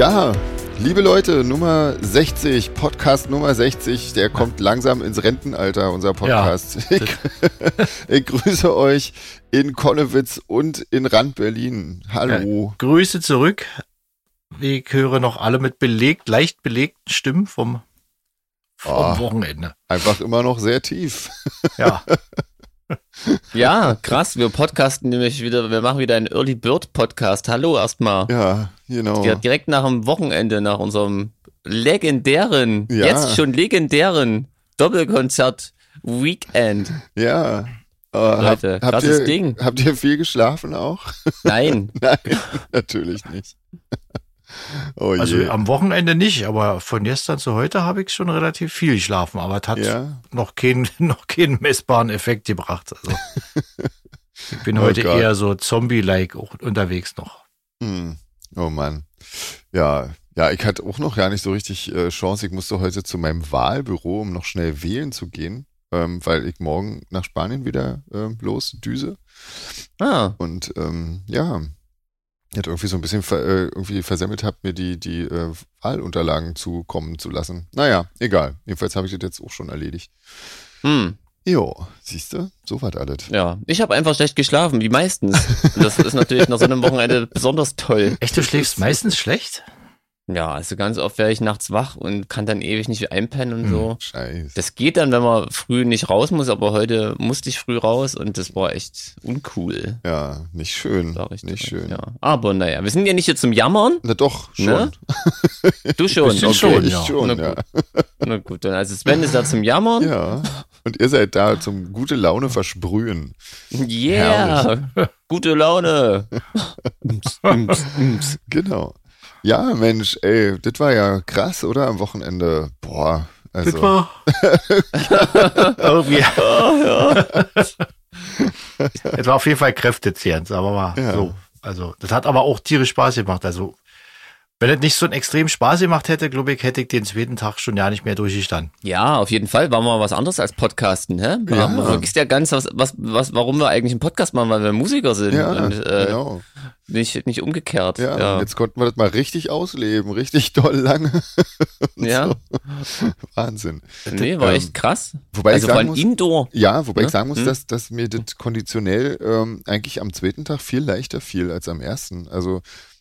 Ja, liebe Leute, Nummer 60, Podcast Nummer 60, der kommt langsam ins Rentenalter, unser Podcast. Ja, ich, ich grüße euch in Konnewitz und in Rand Berlin. Hallo. Ja, Grüße zurück. Ich höre noch alle mit belegt, leicht belegten Stimmen vom, vom Oh. Wochenende. Einfach immer noch sehr tief. Ja, Ja, krass. Wir podcasten nämlich wieder, wir machen wieder einen Early Bird Podcast. Hallo erstmal. Ja, genau. Ja, direkt nach dem Wochenende, nach unserem legendären, Ja. jetzt schon legendären Doppelkonzert Weekend. Ja. Äh, hab, Leute, habt, krasses ihr, Ding. habt ihr viel geschlafen auch? Nein, Nein, natürlich nicht. Oh also am Wochenende nicht, aber von gestern zu heute habe ich schon relativ viel geschlafen, aber es hat Ja. noch, keinen, noch keinen messbaren Effekt gebracht. Also, ich bin Oh heute Gott. eher so Zombie-like unterwegs noch. Hm. Oh Mann. Ja, ja, ich hatte auch noch gar nicht so richtig äh, Chance. Ich musste heute zu meinem Wahlbüro, um noch schnell wählen zu gehen, ähm, weil ich morgen nach Spanien wieder ähm, los düse. ah, Und ähm, ja, ich hatte irgendwie so ein bisschen ver, äh, irgendwie versemmelt habe, mir die, die äh, Wahlunterlagen zukommen zu lassen. Naja, egal. Jedenfalls habe ich das jetzt auch schon erledigt. hm, Jo, siehst du, so war alles. ja. Ich habe einfach schlecht geschlafen, wie meistens. Und das ist natürlich nach so einem Wochenende besonders toll. Echt, du schläfst meistens schlecht? Ja, also ganz oft werde ich nachts wach und kann dann ewig nicht einpennen und so. Scheiße. Das geht dann, wenn man früh nicht raus muss, aber heute musste ich früh raus und das war echt uncool. Ja, nicht schön. Sag ich nicht direkt, schön. Ja. Aber naja, wir sind ja nicht hier zum Jammern. Na doch, schon. Ne? Du schon. Okay. schon, ich ja. schon, Na ja. gut. Na gut, dann also Sven ist da zum Jammern. Ja. Und ihr seid da zum gute Laune versprühen. Yeah. Gute Laune. Genau. Ja, Mensch, ey, das war ja krass, oder? Am Wochenende. Boah. Also, Das war irgendwie. Es war auf jeden Fall kräftezehrend, aber mal Ja. so. Also, das hat aber auch tierisch Spaß gemacht. Also, wenn es nicht so einen extrem Spaß gemacht hätte, glaube ich, hätte ich den zweiten Tag schon ja nicht mehr durchgestanden. Ja, auf jeden Fall war mal was anderes als Podcasten, hä? Ja. Ja. Man vergisst ja ganz, was, was, was, warum wir eigentlich einen Podcast machen, weil wir Musiker sind ja, und äh, genau. nicht, nicht umgekehrt. Ja, Ja, jetzt konnten wir das mal richtig ausleben. Richtig doll lange. ja. Wahnsinn. nee, war Ähm, echt krass. wobei ich also sagen von muss- Indoor. Ja, wobei Ne? ich sagen muss, Hm? dass, dass mir das konditionell ähm, eigentlich am zweiten Tag viel leichter fiel als am ersten. Also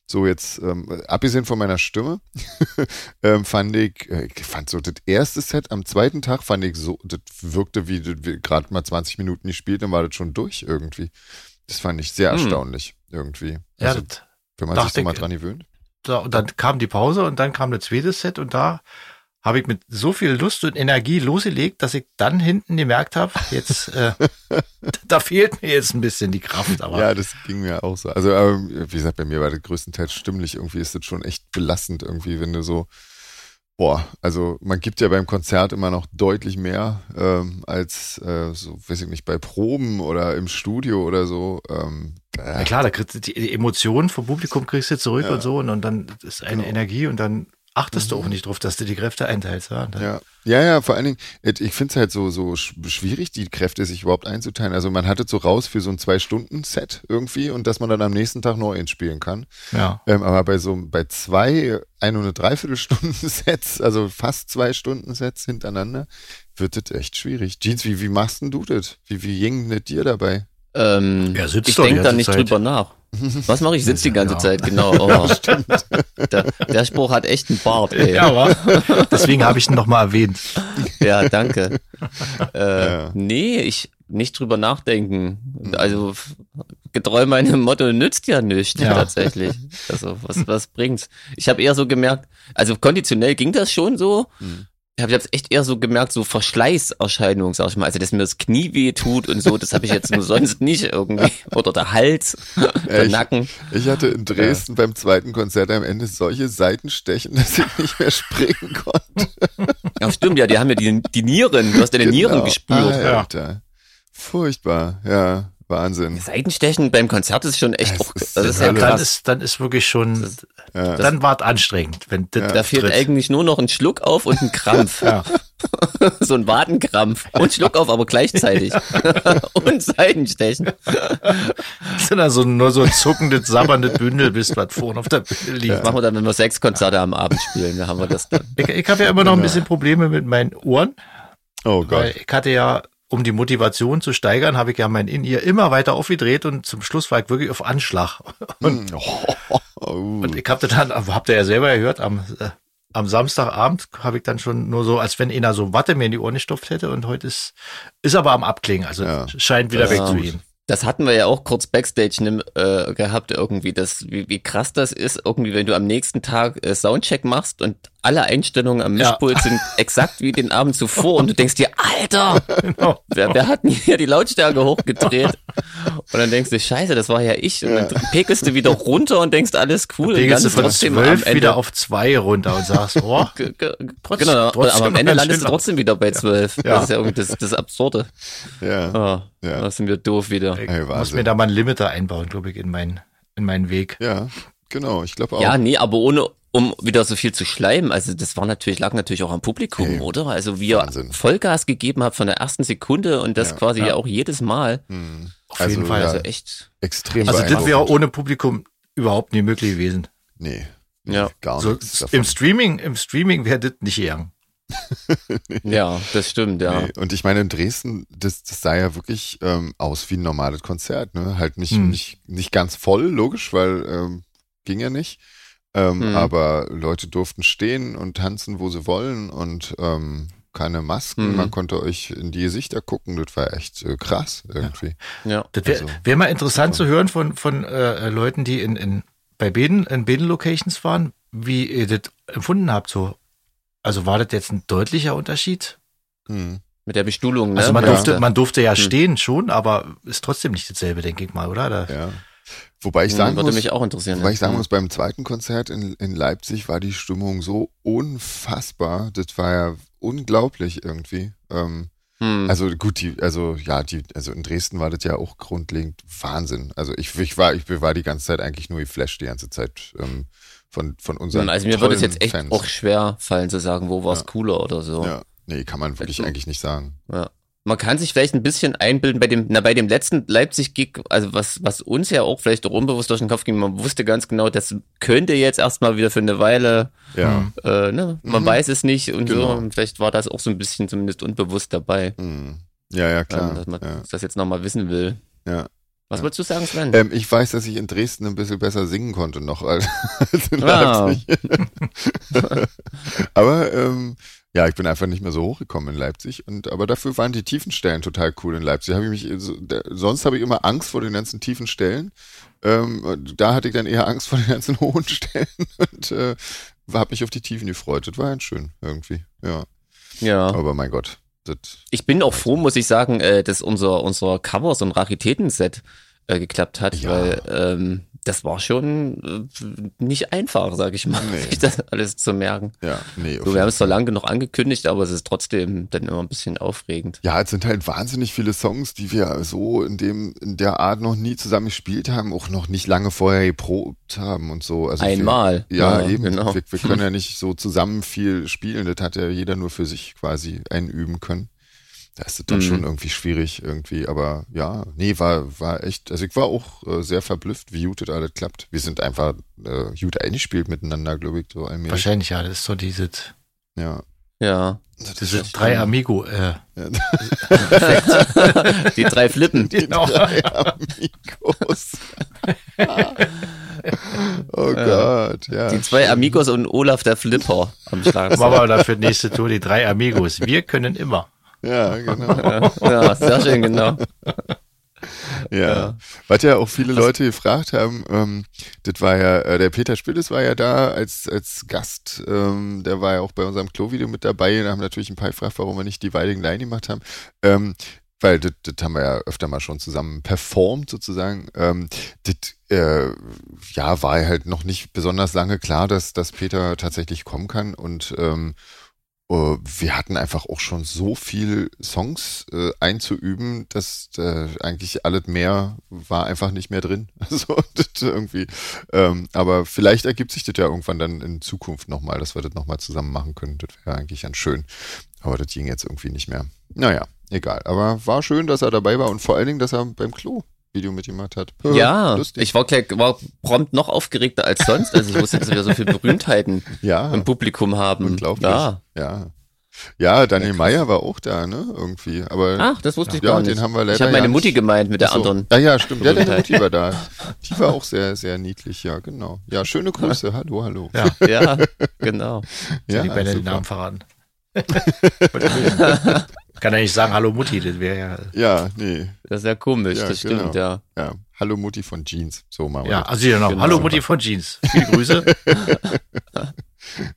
so jetzt, ähm, abgesehen von meiner Stimme, ähm, fand ich, äh, fand so das erste Set am zweiten Tag fand ich so, das wirkte wie, wie gerade mal 20 Minuten gespielt, dann war das schon durch irgendwie. Das fand ich sehr Hm. erstaunlich irgendwie. Ja, Also, das, wenn man sich so mal dran gewöhnt. da, und dann kam die Pause und dann kam das zweite Set und da habe ich mit so viel Lust und Energie losgelegt, dass ich dann hinten gemerkt habe, jetzt, äh, da fehlt mir jetzt ein bisschen die Kraft. Aber Ja, das ging mir auch so. Also, aber, wie gesagt, bei mir war das größtenteils stimmlich. Irgendwie ist das schon echt belastend, irgendwie, wenn du so, boah, also man gibt ja beim Konzert immer noch deutlich mehr ähm, als, äh, so, weiß ich nicht, bei Proben oder im Studio oder so. Ähm, Na äh, klar, da kriegst du die die Emotionen vom Publikum kriegst du zurück Ja. und so und, und dann ist eine Genau. Energie und dann achtest du auch nicht drauf, dass du die Kräfte einteilst. Ja, Ja, ja, ja, vor allen Dingen, ich finde es halt so, so sch- schwierig, die Kräfte sich überhaupt einzuteilen. Also man hat es so raus für so ein Zwei-Stunden-Set irgendwie und dass man dann am nächsten Tag neu spielen kann. ja. Ähm, aber bei so bei zwei, ein und eine Dreiviertelstunden Sets, also fast zwei Stunden Sets hintereinander, wird das echt schwierig. Jeans, wie, wie machst denn du das? Wie, wie ging das dir dabei? Ähm, Ja, sitzt ich denke da nicht Zeit. drüber nach. Was mache ich? Sitz die ganze Ja. Zeit, genau. Oh. der, der Spruch hat echt einen Bart, ey. Ja, aber deswegen habe ich ihn nochmal erwähnt. Ja, danke. Äh, Ja. Nee, ich nicht drüber nachdenken. Also getreu meinem Motto nützt ja nichts Ja. tatsächlich. Also was was bringt's? Ich habe eher so gemerkt, also konditionell ging das schon so. Hm. Ich habe jetzt echt eher so gemerkt, so Verschleißerscheinungen, sag ich mal. Also dass mir das Knie weh tut und so, das habe ich jetzt nur sonst nicht irgendwie. Oder der Hals, der Echt? Nacken. Ich hatte in Dresden beim zweiten Konzert am Ende solche Seitenstechen, dass ich nicht mehr springen konnte. Ja, stimmt, ja, die haben ja die, die Nieren, du hast deine Nieren Genau. gespürt. Alter. Furchtbar, ja, Wahnsinn. Seitenstechen beim Konzert ist schon echt Das auch, ist das ist ja Dann ist, dann ist wirklich schon, Ja. dann war es anstrengend, wenn das Da fehlt tritt. eigentlich nur noch ein Schluck auf und ein Krampf. Ja. so ein Wadenkrampf und Schluckauf, aber gleichzeitig. und Seitenstechen. Das sind dann so, nur so ein zuckendes, sabberndes Bündel bist, was vorne auf der Bühne liegt. Das machen wir dann, wenn wir sechs Konzerte am Abend spielen, da haben wir das dann. Ich, ich habe ja immer noch ein bisschen Probleme mit meinen Ohren, Oh weil Gott. ich hatte ja, um die Motivation zu steigern, habe ich ja mein In-Ear immer weiter aufgedreht und zum Schluss war ich wirklich auf Anschlag. Und, Oh, oh, und ich habe dann, habt ihr ja selber gehört, am, äh, am Samstagabend habe ich dann schon nur so, als wenn einer so Watte mir in die Ohren gestopft hätte und heute ist, ist aber am Abklingen, also Ja. scheint wieder Ja. wegzugehen. Das hatten wir ja auch kurz Backstage nimm, äh, gehabt irgendwie, das, wie, wie krass das ist, irgendwie, wenn du am nächsten Tag äh, Soundcheck machst und alle Einstellungen am Ja. Mischpult sind exakt wie den Abend zuvor und du denkst dir, Alter, Genau. wer, wer hat denn hier die Lautstärke hochgedreht? Und dann denkst du, scheiße, das war ja ich. Und dann pekelst du wieder runter und denkst, alles cool. und Legst du landest von trotzdem am zwölf Ende wieder auf zwei runter und sagst, oh, Trotzdem- genau, trotzdem aber am Ende landest du trotzdem wieder bei zwölf. Ja. Das ist ja irgendwie das, das Absurde. Ja. Oh, Ja. Da sind wir doof wieder. ich Ey, muss mir da mal einen Limiter einbauen, glaube ich, in meinen, in meinen Weg. Ja, genau. Ich glaube auch. Ja, nee, aber ohne um wieder so viel zu schleimen. Also das war natürlich, lag natürlich auch am Publikum, Ey, oder? Also wie ihr Wahnsinn. Vollgas gegeben habt von der ersten Sekunde und das Ja. quasi Ja. auch jedes Mal. Hm. Auf jeden Fall. Ja, Also echt. extrem Also das wäre ohne Publikum überhaupt nie möglich gewesen. Nee, Ja. gar So, nichts davon. Im Streaming, im Streaming wäre das nicht gegangen. Ja, das stimmt, ja. Nee. Und ich meine, in Dresden, das, das sah ja wirklich ähm, aus wie ein normales Konzert, ne? Halt nicht, Hm. nicht, nicht ganz voll, logisch, weil ähm, ging ja nicht. Ähm, Hm. Aber Leute durften stehen und tanzen, wo sie wollen und ähm, keine Masken. Hm. Man konnte euch in die Gesichter gucken. Das war echt äh, krass irgendwie. Ja. Das wäre Also, wär mal interessant zu hören von, von äh, Leuten, die in, in, bei beiden, in beiden Locations waren, wie ihr das empfunden habt. So. Also war das jetzt ein deutlicher Unterschied? Hm. Mit der Bestuhlung, ne? Also man Ja. durfte, man durfte ja Hm. stehen schon, aber ist trotzdem nicht dasselbe, denke ich mal, oder? Da, Ja. Wobei ich Hm, sagen würde muss, mich auch interessieren. Wobei ich sagen muss, beim zweiten Konzert in, in Leipzig war die Stimmung so unfassbar. Das war ja unglaublich irgendwie. Ähm, Hm. also gut, die, also ja, die, also in Dresden war das ja auch grundlegend Wahnsinn. Also ich, ich war, ich war die ganze Zeit eigentlich nur geflasht die ganze Zeit ähm, von, von unseren also mir würde es jetzt echt Fans. auch schwer fallen zu sagen, wo war es Ja. cooler oder so. Ja, nee, kann man wirklich eigentlich nicht sagen. Ja. Man kann sich vielleicht ein bisschen einbilden bei dem, na, bei dem letzten Leipzig-Gig, also was, was uns ja auch vielleicht auch unbewusst durch den Kopf ging, man wusste ganz genau, das könnte jetzt erstmal wieder für eine Weile, Ja. Hm. äh, ne, man Mhm. weiß es nicht und Genau. so. Und vielleicht war das auch so ein bisschen zumindest unbewusst dabei, Hm. Ja, ja, klar. ähm, dass man ja, das jetzt nochmal wissen will. ja. Was Ja. wolltest du sagen, Sven? Ähm, ich weiß, dass ich in Dresden ein bisschen besser singen konnte noch als, als in Ah. Leipzig. aber ähm, ja, ich bin einfach nicht mehr so hochgekommen in Leipzig. Und aber dafür waren die tiefen Stellen total cool in Leipzig. Habe ich mich, der, sonst habe ich immer Angst vor den ganzen tiefen Stellen. Ähm, da hatte ich dann eher Angst vor den ganzen hohen Stellen und äh, habe mich auf die Tiefen gefreut. Das war ganz schön irgendwie. Ja, ja. aber mein Gott, Ich bin auch froh, muss ich sagen, äh, dass unser, unser Cover, so ein Raritätenset äh, geklappt hat, Ja. weil ähm, das war schon äh, nicht einfach, sag ich mal, Nee. sich das alles zu merken. ja, nee. So, wir haben es zwar lange genug angekündigt, aber es ist trotzdem dann immer ein bisschen aufregend. Ja, es sind halt wahnsinnig viele Songs, die wir so in dem, in der Art noch nie zusammen gespielt haben, auch noch nicht lange vorher geprobt haben und so. Also Einmal. Wir, ja, Ja, eben. genau. Wir, wir können ja nicht so zusammen viel spielen. Das hat ja jeder nur für sich quasi einüben können. Da ist es dann Mhm. schon irgendwie schwierig irgendwie. Aber ja, nee, war, war echt, also ich war auch äh, sehr verblüfft, wie gut das alles klappt. Wir sind einfach äh, gut eingespielt miteinander, glaube ich, so allmählich. Wahrscheinlich, ja, das ist so dieses, Ja. Ja. Das diese ist drei schon- Amigo, äh, Die drei Flippen. genau. drei Amigos. oh Gott, ja. Die zwei Amigos und Olaf der Flipper am Schlag. Machen wir dafür nächste Tour die drei Amigos. Wir können immer. Ja, genau. Ja, sehr schön, genau. Ja. Was ja auch viele Leute gefragt haben, ähm, das war ja, äh, der Peter Spilles war ja da als, als Gast, ähm, der war ja auch bei unserem Klo-Video mit dabei, da haben natürlich ein paar gefragt, warum wir nicht die Weiding Line gemacht haben. Ähm, weil das, das haben wir ja öfter mal schon zusammen performt sozusagen. Ähm, das äh, ja, war halt noch nicht besonders lange klar, dass, dass Peter tatsächlich kommen kann und ähm, äh, wir hatten einfach auch schon so viel Songs äh, einzuüben, dass äh, eigentlich alles mehr war einfach nicht mehr drin. Also irgendwie. Ähm, aber vielleicht ergibt sich das ja irgendwann dann in Zukunft nochmal, dass wir das nochmal zusammen machen können. Das wäre eigentlich ganz schön. Aber das ging jetzt irgendwie nicht mehr. Naja, egal. Aber war schön, dass er dabei war und vor allen Dingen, dass er beim Klo Video mitgemacht hat. Ja, Lustig. ich war, gleich, war prompt noch aufgeregter als sonst, als ich wusste, dass wir so viele Berühmtheiten ja, im Publikum haben. unglaublich. Ja. Ja. Ja, Daniel Meyer war auch da, ne? Irgendwie. Aber Ach, das wusste ich Ja, gar nicht. den haben wir leider ich habe meine ja Mutti gemeint mit der Ach so. anderen. Ja, ja, stimmt. Ja, deine. Mutti war da. Die war auch sehr, sehr niedlich, ja, genau. Ja, schöne Grüße. Hallo, hallo. Ja, Ja, genau. Ja, die Bände den. Namen verraten. Kann ja nicht sagen, hallo Mutti, das wäre ja. Ja, nee. Das ist ja komisch, Ja, das genau. stimmt, ja. Ja. Hallo Mutti von Jeans. So machen wir Ja, das. also hier noch. Genau. Hallo Mutti von Jeans. Viele Grüße.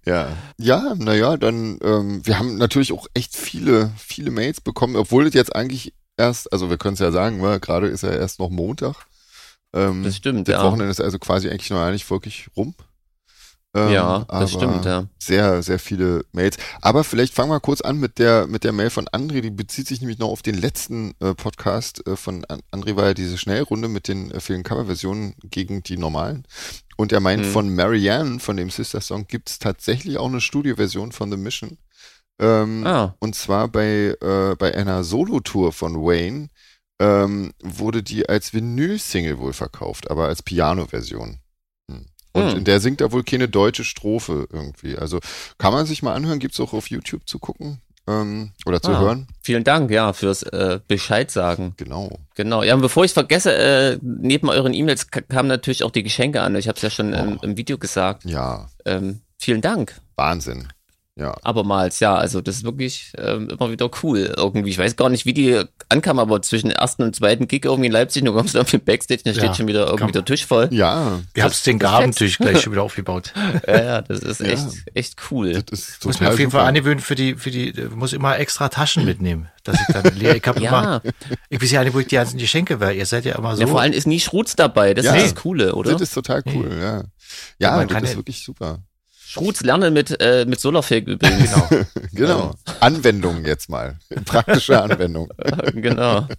Ja, ja, naja, dann, ähm, wir haben natürlich auch echt viele, viele Mails bekommen, obwohl es jetzt eigentlich erst, also wir können es ja sagen, ne, gerade ist ja erst noch Montag. Ähm, Das stimmt, das ja. Wochenende ist also quasi eigentlich noch gar nicht wirklich rum. Ähm, Ja, das stimmt, ja. Sehr, sehr viele Mails. Aber vielleicht fangen wir kurz an mit der, mit der Mail von André. Die bezieht sich nämlich noch auf den letzten äh, Podcast äh, von An- André, war ja diese Schnellrunde mit den äh, vielen Coverversionen gegen die normalen. Und er meint, Mhm. von Marianne, von dem Sister-Song, gibt es tatsächlich auch eine Studioversion von The Mission. Ähm, Ah, und zwar bei, äh, bei einer Solo-Tour von Wayne ähm, wurde die als Vinyl-Single wohl verkauft, aber als Piano-Version. Und Hm. in der singt er wohl keine deutsche Strophe irgendwie. Also kann man sich mal anhören, gibt's auch auf YouTube zu gucken ähm, oder zu Ah. hören. vielen Dank, ja, fürs äh, Bescheid sagen. Genau. Genau. Ja, und bevor ich vergesse, äh, neben euren E-Mails ka- kamen natürlich auch die Geschenke an. Ich habe es ja schon im, Oh. im Video gesagt. Ja, Ähm, vielen Dank. Wahnsinn. Ja. Abermals, ja, also das ist wirklich ähm, immer wieder cool irgendwie. Ich weiß gar nicht, wie die ankam, aber zwischen ersten und zweiten Gig irgendwie in Leipzig, du kommst auf den Backstage, da steht Ja, schon wieder irgendwie kann- der Tisch voll. Ja, Wir haben den Gabentisch gleich schon wieder aufgebaut. Ja, ja, das ist Ja. echt, echt cool. das ist Muss mir auf jeden Fall angewöhnen für die, für die, äh, muss immer extra Taschen mitnehmen, dass ich dann leer, ich habe immer, Ja, ich weiß ja nicht, wo ich die ganzen Geschenke weil Ihr seid ja immer so. ja, vor allem ist nie Schrutz dabei, das Ja. ist das Coole, oder? Das ist total cool, ja. Ja, Ja, man das kann ist wirklich super. Schrutz lernen mit, äh, mit Solarfake übrigens. genau. Genau. Anwendung jetzt mal. Praktische Anwendung. genau.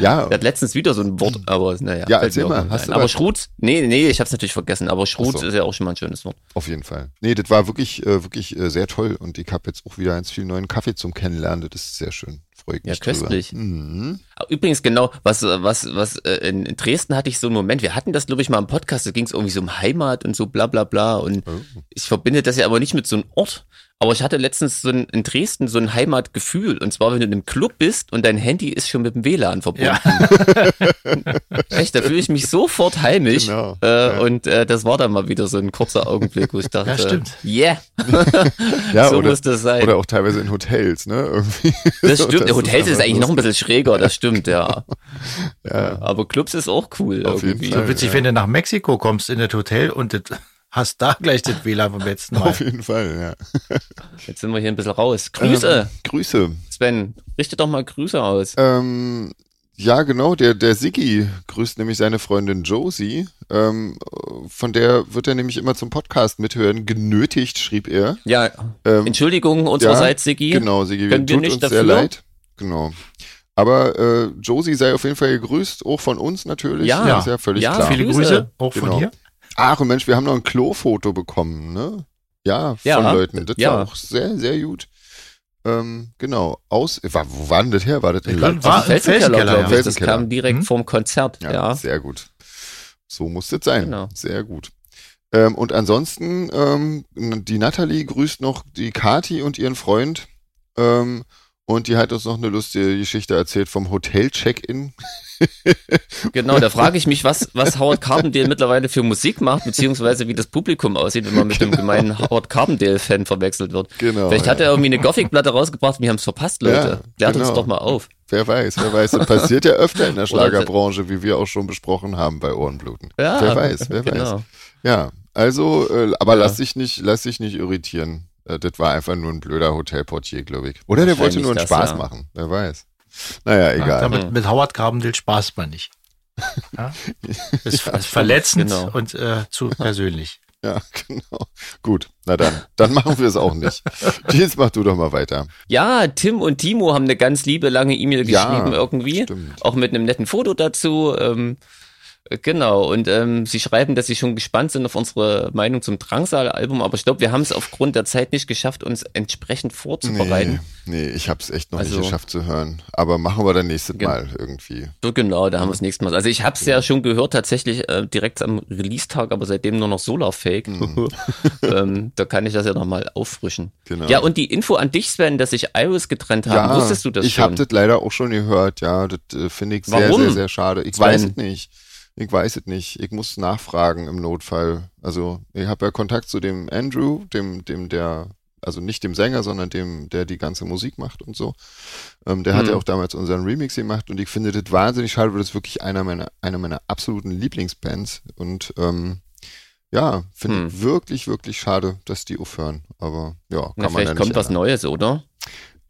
Ja, Er hat letztens wieder so ein Wort, aber naja. Ja, erzähl mal, nicht hast ein. du Aber? Schrutz, nee, nee, ich hab's natürlich vergessen, aber Schrutz so. ist ja auch schon mal ein schönes Wort. Auf jeden Fall. Nee, das war wirklich, äh, wirklich äh, sehr toll und ich habe jetzt auch wieder ganz viel neuen Kaffee zum Kennenlernen. Das ist sehr schön. Freue ich Ja, mich drüber. köstlich. Mhm. Übrigens, genau, was, was, was, äh, in in Dresden hatte ich so einen Moment, wir hatten das, glaube ich, mal im Podcast, da ging es irgendwie so um Heimat und so bla bla bla und Oh. ich verbinde das ja aber nicht mit so einem Ort. Aber ich hatte letztens so ein, in Dresden so ein Heimatgefühl. Und zwar, wenn du in einem Club bist und dein Handy ist schon mit dem WLAN verbunden. Ja. Echt, da fühle ich mich sofort heimisch. Genau, Äh, ja. Und äh, das war dann mal wieder so ein kurzer Augenblick, wo ich dachte, Ja, stimmt. yeah, Ja, so oder, muss das sein. oder auch teilweise in Hotels, ne? Irgendwie. das stimmt. Hotels ist einfach eigentlich noch ein bisschen schräger, das stimmt, ja. Ja. Aber Clubs ist auch cool. Auf jeden irgendwie. Fall. So witzig, wenn du nach Mexiko kommst in das Hotel und das, hast da gleich das WLAN vom letzten Mal. Auf jeden Fall, ja. Jetzt sind wir hier ein bisschen raus. Grüße, Ähm, Grüße. Sven. Richte doch mal Grüße aus. Ähm, ja, genau, der, der Siggi grüßt nämlich seine Freundin Josie. Ähm, von der wird er nämlich immer zum Podcast mithören. Genötigt, schrieb er. Ja, Ähm, Entschuldigung unsererseits, Sigi. Genau, Sigi, Können wir tut nicht uns dafür. sehr leid. Genau. Aber äh, Josie sei auf jeden Fall gegrüßt, auch von uns natürlich. Ja. Das ist ja völlig Ja, klar. Viele Grüße. Grüße, auch Genau. von hier. Ach, und Mensch, wir haben noch ein Klofoto bekommen, ne? Ja, Ja, von Leuten. Das ja. war auch sehr, sehr gut. Ähm, genau. Aus, war, wo war denn das her? War das in Leipzig? war Felsenkeller, Felsenkeller, ich. Das kam direkt Hm? vom Konzert, Ja, ja. sehr gut. So muss das sein. Genau. Sehr gut. Ähm, und ansonsten, ähm, die Natalie grüßt noch die Kati und ihren Freund. Ähm, und die hat uns noch eine lustige Geschichte erzählt vom Hotel-Check-In. Genau, da frage ich mich, was, was Howard Carpendale mittlerweile für Musik macht, beziehungsweise wie das Publikum aussieht, wenn man mit dem gemeinen Howard Carpendale-Fan verwechselt wird. Genau. Vielleicht hat ja. er irgendwie eine Gothic-Platte rausgebracht und wir haben es verpasst, Leute. Ja, Klärt genau. uns doch mal auf. Wer weiß, wer weiß. Das passiert ja öfter in der Schlagerbranche, wie wir auch schon besprochen haben bei Ohrenbluten. Ja, wer weiß, wer weiß. genau. Ja, also, äh, aber Ja. lass dich nicht, lass dich nicht irritieren. Äh, das war einfach nur ein blöder Hotelportier, glaube ich. Oder der wollte nur einen das, Spaß ja. machen. Wer weiß. Naja, Ja, egal. damit, mit Howard Carbendale spaßt man nicht. Ja? Ist, ist verletzend genau. und äh, zu persönlich. Ja, genau. Gut, na dann, dann machen wir es auch nicht. Jetzt mach du doch mal weiter. Ja, Tim und Timo haben eine ganz liebe lange E-Mail Ja, geschrieben irgendwie. stimmt. Auch mit einem netten Foto dazu. Ähm, genau, und ähm, sie schreiben, dass sie schon gespannt sind auf unsere Meinung zum Drangsal-Album, aber ich glaube, wir haben es aufgrund der Zeit nicht geschafft, uns entsprechend vorzubereiten. Nee, nee ich habe es echt noch Also- nicht geschafft zu hören. Aber machen wir dann nächstes Gen- Mal irgendwie. So genau, da haben wir das nächste Mal. Also ich habe es ja schon gehört, tatsächlich äh, direkt am Release-Tag, aber seitdem nur noch Solar-Fake. ähm, da kann ich das ja nochmal auffrischen. Mhm. Genau. Ja, und die Info an dich, Sven, dass sich Iris getrennt haben, wusstest du das ich schon? habe das leider auch schon gehört, ja. Das äh, finde ich sehr, Warum? sehr, sehr schade. Ich Sven? weiß es nicht. Ich weiß es nicht. Ich muss nachfragen im Notfall. Also ich habe ja Kontakt zu dem Andrew, dem, dem der, also nicht dem Sänger, sondern dem, der die ganze Musik macht und so. Ähm, der hat Hm. ja auch damals unseren Remix gemacht und ich finde das wahnsinnig schade, weil das ist wirklich einer meiner, einer meiner absoluten Lieblingsbands und ähm, ja, finde Hm. ich wirklich, wirklich schade, dass die aufhören. Aber ja, kann Na, man vielleicht ja nicht kommt was ändern. Neues, oder?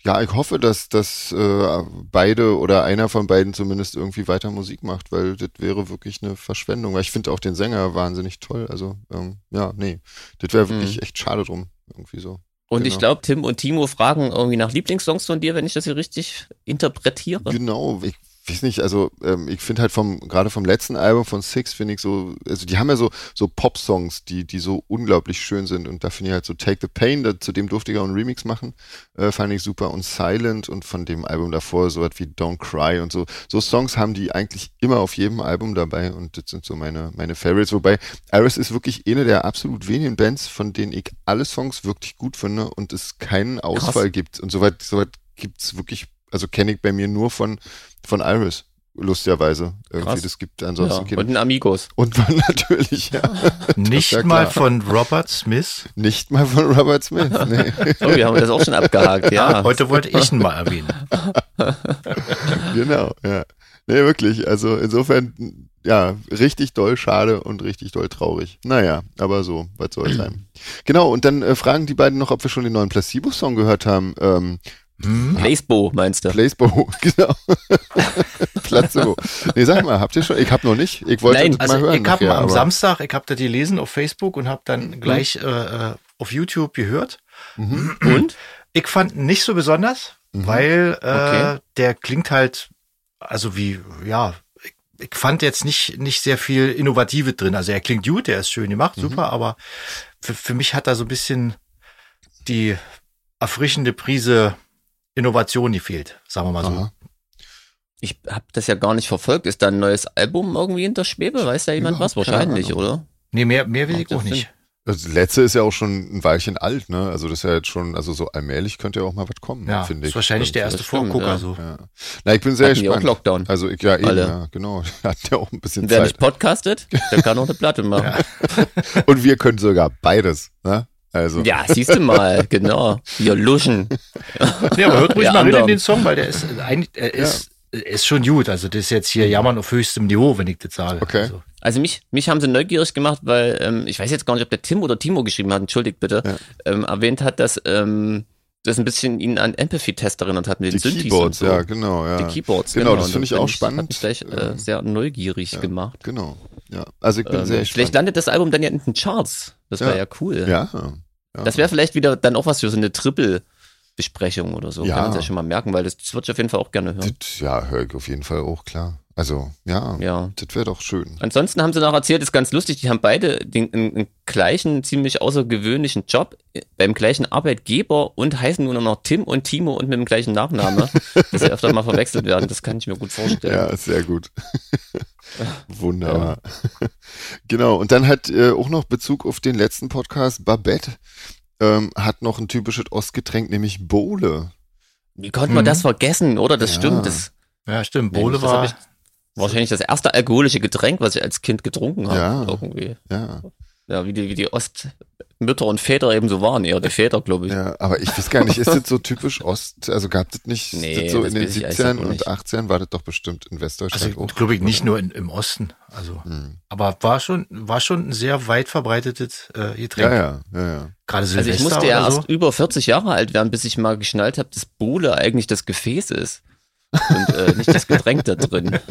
Ja, ich hoffe, dass, dass äh, beide oder einer von beiden zumindest irgendwie weiter Musik macht, weil das wäre wirklich eine Verschwendung. Weil ich finde auch den Sänger wahnsinnig toll. Also, ähm, ja, nee, das wäre wirklich Mhm. echt schade drum. Irgendwie so. Und Genau. ich glaube, Tim und Timo fragen irgendwie nach Lieblingssongs von dir, wenn ich das hier richtig interpretiere. Genau, ich weiß nicht, also ähm, ich finde halt vom, gerade vom letzten Album von Six finde ich so, also die haben ja so, so Pop-Songs, die, die so unglaublich schön sind und da finde ich halt so Take the Pain, da, zu dem durfte ich auch einen Remix machen, äh, fand ich super und Silent und von dem Album davor so was wie Don't Cry und so, so Songs haben die eigentlich immer auf jedem Album dabei und das sind so meine, meine Favorites, wobei Iris ist wirklich eine der absolut wenigen Bands, von denen ich alle Songs wirklich gut finde und es keinen Ausfall gibt. Und soweit, soweit gibt's wirklich, also kenne ich bei mir nur von, von Iris, lustigerweise. Irgendwie, Krass. das gibt Ja. ansonsten keine. Und ein Amigos. Und man natürlich, ja. Nicht ja mal von Robert Smith. Nicht mal von Robert Smith. Nee. Oh, wir haben das auch schon abgehakt, ja. Heute wollte ich ihn mal erwähnen. genau, ja. Nee, wirklich. Also insofern, ja, richtig doll schade und richtig doll traurig. Naja, aber so, was soll sein. Genau, und dann äh, fragen die beiden noch, ob wir schon den neuen Placebo-Song gehört haben. Ähm, Hm? Placebo, meinst du? Placebo, genau. Placebo. Nee, sag mal, habt ihr schon? Ich hab noch nicht. Ich wollte Nein, Also mal hören. ich habe am aber- Samstag, ich habe das gelesen auf Facebook und habe dann gleich äh, äh, auf YouTube gehört. Mhm. Und? Ich fand nicht so besonders, Mhm. weil äh, Okay. der klingt halt, also wie, ja, ich, ich fand jetzt nicht, nicht sehr viel Innovatives drin. Also er klingt gut, der ist schön gemacht, Mhm. super, aber für, für mich hat da so ein bisschen die erfrischende Prise Innovation gefehlt, sagen wir mal so. Aha. Ich habe das ja gar nicht verfolgt. Ist da ein neues Album irgendwie in der Schwebe? Weiß da jemand was? Überhaupt keine Wahrscheinlich, Ahnung. oder? Nee, mehr, mehr will ich ja auch nicht. Das letzte ist ja auch schon ein Weilchen alt, ne? Also das ist ja jetzt schon, also so allmählich könnte ja auch mal was kommen, Ja, finde ist ich. wahrscheinlich der Irgendwie. erste stimmt, Vorgucker ja. so. Ja. Na, ich bin sehr Hatten die auch gespannt. Lockdown. Also ich, ja eben, Alle. ja, genau. Hat ja auch ein bisschen Wer Zeit. nicht podcastet, der kann auch eine Platte machen. Und wir können sogar beides, ne? Also. Ja, siehst du mal, genau. Wir luschen. Ja, aber hört ruhig mal rein in den Song, weil der ist eigentlich, er ist, er ist schon gut. Also das ist jetzt hier Jammern auf höchstem Niveau, wenn ich das sage. Okay. Also, Also mich, mich haben sie neugierig gemacht, weil ähm, ich weiß jetzt gar nicht, ob der Tim oder Timo geschrieben hat, entschuldigt bitte, Ja. ähm, erwähnt hat, dass ähm, das ein bisschen ihn an Empathy-Test erinnert hat mit den Synthes Keyboards, und so. ja, genau, ja. Die Keyboards, Genau, genau. das finde ich auch Das hat spannend. mich gleich äh, Ähm, sehr neugierig ja. gemacht. Genau, ja. Also ich bin Ähm, sehr vielleicht gespannt. landet das Album dann ja in den Charts. Das wäre Ja. ja cool. Ja. Ja. Das wäre vielleicht wieder dann auch was für so eine Triple-Besprechung oder so. Ja. Kann man sich ja schon mal merken, weil das, das würde ich auf jeden Fall auch gerne hören. Das, ja, höre ich auf jeden Fall auch, klar. Also, ja, Ja. das wäre doch schön. Ansonsten haben sie noch erzählt, ist ganz lustig, die haben beide den, den, den gleichen, ziemlich außergewöhnlichen Job äh, beim gleichen Arbeitgeber und heißen nur noch Tim und Timo und mit dem gleichen Nachname, dass sie öfter mal verwechselt werden. Das kann ich mir gut vorstellen. Ja, sehr gut. Wunderbar. genau, und dann hat äh, auch noch Bezug auf den letzten Podcast, Babette ähm, hat noch ein typisches Ostgetränk, nämlich Bowle. Wie konnte man Mhm. das vergessen, oder? Das Ja. stimmt. Das, ja, stimmt. Hab war. Ich wahrscheinlich das erste alkoholische Getränk, was ich als Kind getrunken habe. Ja. Irgendwie. Ja, Ja, wie die, wie die Ostmütter und Väter eben so waren, eher die Väter, glaube ich. ja, aber ich weiß gar nicht, ist das so typisch Ost? Also gab es nicht Nee, das so das in den weiß ich ehrlich 70ern gesagt und nicht. 80ern war das doch bestimmt in Westdeutschland Also auch. glaube ich nicht nur in, im Osten. Also, Hm. aber war schon, war schon ein sehr weit verbreitetes äh, Getränk. Ja, ja, ja, ja. Gerade Also Silvester ich musste ja so. erst über 40 Jahre alt werden, bis ich mal geschnallt habe, dass Bowle eigentlich das Gefäß ist. Und äh, nicht das Getränk da drin.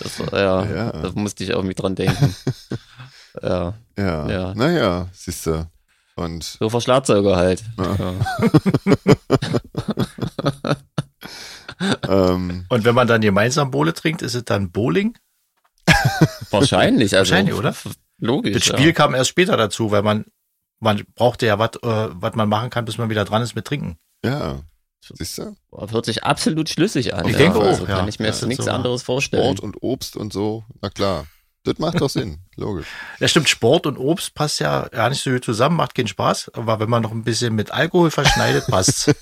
Das war, ja, Ja. da musste ich irgendwie dran denken. Ja, Ja. Ja. Naja, siehst du. Und so Verschlagzeuger halt. Ja. Ja. ähm, Und wenn man dann gemeinsam Bowle trinkt, ist es dann Bowling? Wahrscheinlich, also. Wahrscheinlich, oder? Logisch. Das Spiel kam erst später dazu, weil man, man brauchte ja was, äh, was man machen kann, bis man wieder dran ist mit Trinken. ja. Siehst du? ja. Hört sich absolut schlüssig an. Ich ja. denke also auch, Kann ja. ich mir Ja, jetzt nichts so. anderes vorstellen. Sport und Obst und so. Na klar. Das macht doch Sinn. Logisch. Ja, stimmt, Sport und Obst passt ja gar nicht so gut zusammen, macht keinen Spaß, aber wenn man noch ein bisschen mit Alkohol verschneidet, passt's.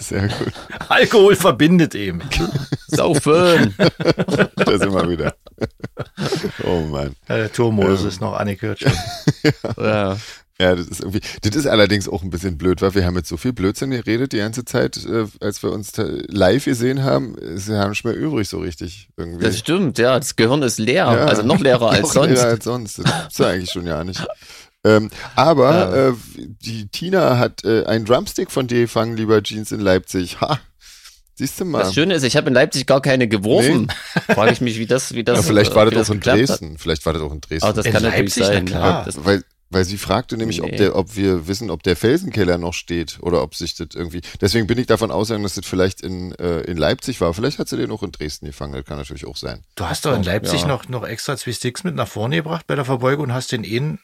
Sehr gut. Alkohol verbindet eben. Saufen. Da sind wir wieder. Oh Mann. Ja, der Turmodus Ähm. ist noch angehört schon. ja. Ja, das ist irgendwie, das ist allerdings auch ein bisschen blöd, weil wir haben jetzt so viel Blödsinn geredet die ganze Zeit, äh, als wir uns live gesehen haben, ist ja nicht mehr übrig so richtig irgendwie. Das stimmt, ja. Das Gehirn ist leer. Ja. Also noch leerer als Noch sonst. leerer als sonst. Das gibt's ja eigentlich schon ja nicht. Ähm, aber Ja. äh, die Tina hat äh, einen Drumstick von dir gefangen, lieber Jeans in Leipzig. Ha! Siehst du mal. Das Schöne ist, ich habe in Leipzig gar keine geworfen. Frage ich mich, wie das, wie das. ja, vielleicht äh, war wie das auch in geklappt hat. Dresden. Vielleicht war das auch in Dresden. Ah, das In kann natürlich Leipzig, na sein. klar. Ja, das, weil, weil sie fragte nämlich, ob, Nee. der, ob wir wissen, ob der Felsenkeller noch steht oder ob sich das irgendwie. Deswegen bin ich davon ausgegangen, dass das vielleicht in, äh, in Leipzig war. Vielleicht hat sie den auch in Dresden gefangen. Das kann natürlich auch sein. Du hast doch in Leipzig Ja. noch, noch extra zwei Sticks mit nach vorne gebracht bei der Verbeugung und hast den einen.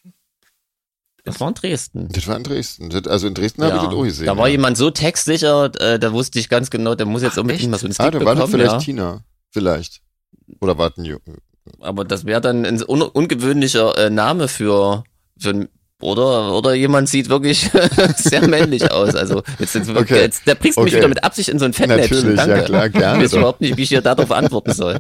das war in Dresden. Das war in Dresden. Das, also in Dresden habe ich das auch gesehen. da war ja. jemand so textsicher, äh, da wusste ich ganz genau, der muss jetzt Ach, unbedingt echt? mal so einen Stick Ah, da war das bekommen. vielleicht Ja. Tina. Vielleicht. Oder warten Aber das wäre dann ein un ungewöhnlicher äh, Name für, für ein oder, oder jemand sieht wirklich sehr männlich aus. Also jetzt, jetzt, Okay. jetzt der bringst du mich Okay. wieder mit Absicht in so ein Fettnäpfchen. Natürlich, Danke. ja klar, gerne Ich weiß überhaupt nicht, wie ich hier darauf antworten soll.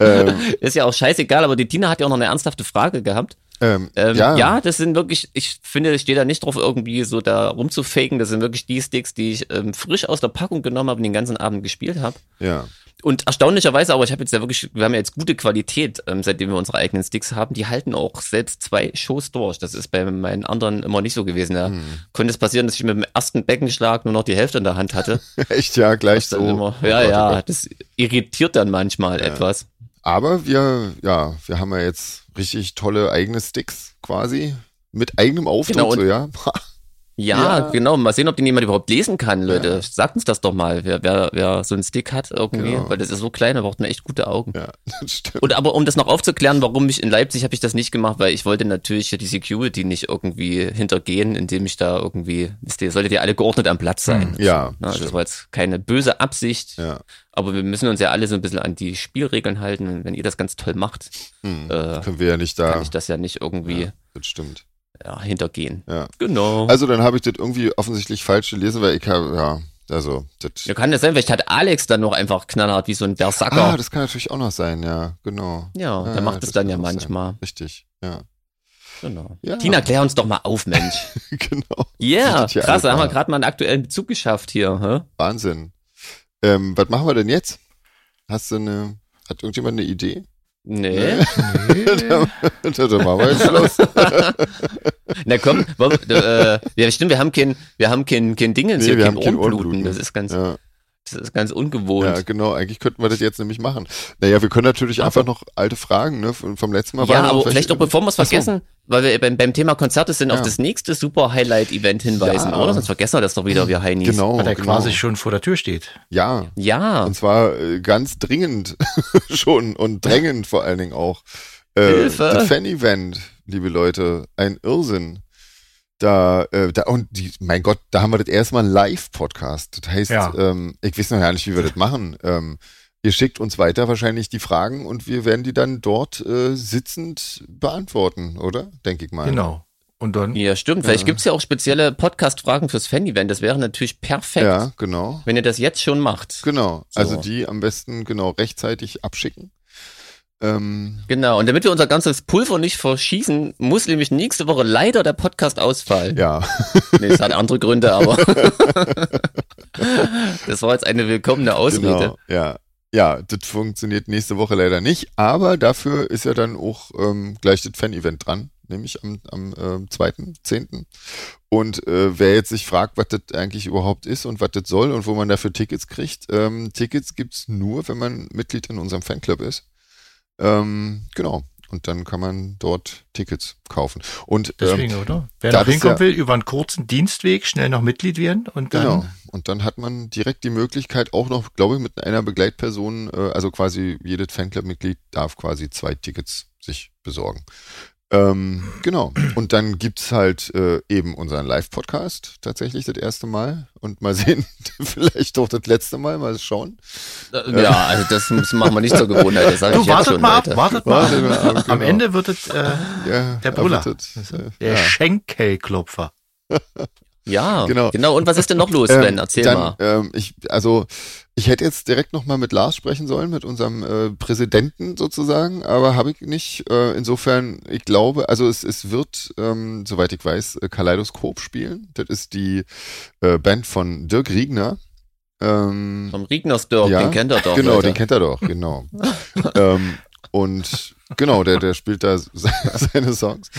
Ähm, Ist ja auch scheißegal, aber die Tina hat ja auch noch eine ernsthafte Frage gehabt. ähm, Ähm, ja, ja. das sind wirklich, ich finde, ich stehe da nicht drauf, irgendwie so da rumzufaken. Das sind wirklich die Sticks, die ich ähm, frisch aus der Packung genommen habe und den ganzen Abend gespielt habe. ja. Und erstaunlicherweise, aber ich habe jetzt ja wirklich, wir haben ja jetzt gute Qualität, ähm, seitdem wir unsere eigenen Sticks haben. Die halten auch selbst zwei Shows durch. Das ist bei meinen anderen immer nicht so gewesen. Da Hm. konnte es passieren, dass ich mit dem ersten Beckenschlag nur noch die Hälfte in der Hand hatte. Echt, ja, gleich so. immer, Oh ja, Gott, ja, das irritiert dann manchmal etwas. Aber wir, ja, wir haben ja jetzt richtig tolle eigene Sticks quasi. Mit eigenem Aufdruck, Genau, so, ja. Ja, Ja. genau. Mal sehen, ob den jemand überhaupt lesen kann, Leute. Ja. Sagt uns das doch mal, wer, wer, wer so einen Stick hat irgendwie, Genau. weil das ist so klein, da braucht man echt gute Augen. ja, das stimmt. Und aber um das noch aufzuklären, warum ich in Leipzig habe ich das nicht gemacht, weil ich wollte natürlich die Security nicht irgendwie hintergehen, indem ich da irgendwie, solltet ihr alle geordnet am Platz sein. ja, Na, das war jetzt keine böse Absicht, Ja. aber wir müssen uns ja alle so ein bisschen an die Spielregeln halten. Und wenn ihr das ganz toll macht, Hm. äh, Können wir ja nicht da. kann ich das ja nicht irgendwie ja, das stimmt. Ja, hintergehen. Ja. Genau. Also dann habe ich das irgendwie offensichtlich falsch gelesen, weil ich habe, ja, also, das. ja, kann das sein, vielleicht hat Alex dann noch einfach knallhart wie so ein Berserker. Ah, das kann natürlich auch noch sein, ja, genau. ja, der Ja, macht das es dann ja auch sein. manchmal. Richtig, ja. Genau. Ja. Tina, klär uns doch mal auf, Mensch. genau. Ja, yeah, hier krass, da haben wir gerade mal einen aktuellen Bezug geschafft hier. Hä? Wahnsinn. Ähm, was machen wir denn jetzt? Hast du eine, hat irgendjemand eine Idee? Nee. dann, dann machen wir jetzt Schluss. Na komm, wollen wir- äh, ja, stimmt, wir haben kein, wir haben kein, kein Ding, Nee, wir haben kein Ohrenbluten. Ohrenbluten. Das ist ganz, Ja, das ist ganz ungewohnt. ja, genau. Eigentlich könnten wir das jetzt nämlich machen. Naja, wir können natürlich Aber- einfach noch alte Fragen, ne? Vom, letzten Mal Ja, aber vielleicht auch bevor wir es vergessen, weil wir beim, beim Thema Konzerte sind, auf Ja. das nächste Super Highlight-Event hinweisen, Ja. oder? Sonst vergessen wir das doch wieder, wir Heinis. Genau. Weil der genau. quasi schon vor der Tür steht. Ja. Ja, Und zwar äh, ganz dringend schon und drängend vor allen Dingen auch. Äh, Hilfe. Das Fan-Event, liebe Leute, ein Irrsinn. Da, äh, da, und die, mein Gott, da haben wir das erstmal ein Live-Podcast. Das heißt, Ja. ähm, ich weiß noch gar nicht, wie wir das machen. Ähm, ihr schickt uns weiter wahrscheinlich die Fragen und wir werden die dann dort äh, sitzend beantworten, oder? Denke ich mal. Genau. Und dann, ja, stimmt. Vielleicht gibt's ja auch spezielle Podcast-Fragen fürs Fan-Event. Das wäre natürlich perfekt, Ja, genau. wenn ihr das jetzt schon macht. Genau. So. Also die am besten genau rechtzeitig abschicken. Ähm, Genau, und damit wir unser ganzes Pulver nicht verschießen, muss nämlich nächste Woche leider der Podcast ausfallen. ja. Nee, es hat andere Gründe, aber das war jetzt eine willkommene Ausrede. Genau, ja. Ja, das funktioniert nächste Woche leider nicht, aber dafür ist ja dann auch ähm, gleich das Fan-Event dran, nämlich am, am ähm, 2.10. Und äh, wer jetzt sich fragt, was das eigentlich überhaupt ist und was das soll und wo man dafür Tickets kriegt, ähm, Tickets gibt's nur, wenn man Mitglied in unserem Fanclub ist. Ähm, genau. Und dann kann man dort Tickets kaufen. Und Deswegen, ähm, oder? Wer da hinkommen ja- will, über einen kurzen Dienstweg schnell noch Mitglied werden und dann Genau. Und dann hat man direkt die Möglichkeit, auch noch, glaube ich, mit einer Begleitperson, äh, also quasi jedes Fanclub-Mitglied darf quasi zwei Tickets sich besorgen. Ähm, genau. Und dann gibt's halt äh, eben unseren Live-Podcast tatsächlich das erste Mal. Und mal sehen, vielleicht auch das letzte Mal, mal schauen. Äh, Ja, also das machen wir nicht zur Gewohnheit. Das sage Du, ich jetzt wartet schon, mal ab, wartet mal Wartet mal ab. ab, Am genau. Ende wird es äh, Ja, der Brüller. das, äh, der ja. Schenkelklopfer. Ja, Genau. genau. Und was ist denn noch los, Ähm, Sven? Erzähl dann, mal. Ähm, ich, also ich hätte jetzt direkt nochmal mit Lars sprechen sollen, mit unserem äh, Präsidenten sozusagen, aber habe ich nicht. Äh, insofern, ich glaube, also es, es wird, ähm, soweit ich weiß, äh, Kaleidoskop spielen. Das ist die äh, Band von Dirk Riegner. Ähm, Vom Riegnersdorf, ja, den kennt er doch. genau, Leute. den kennt er doch, genau. ähm, und genau, der, der spielt da se- seine Songs.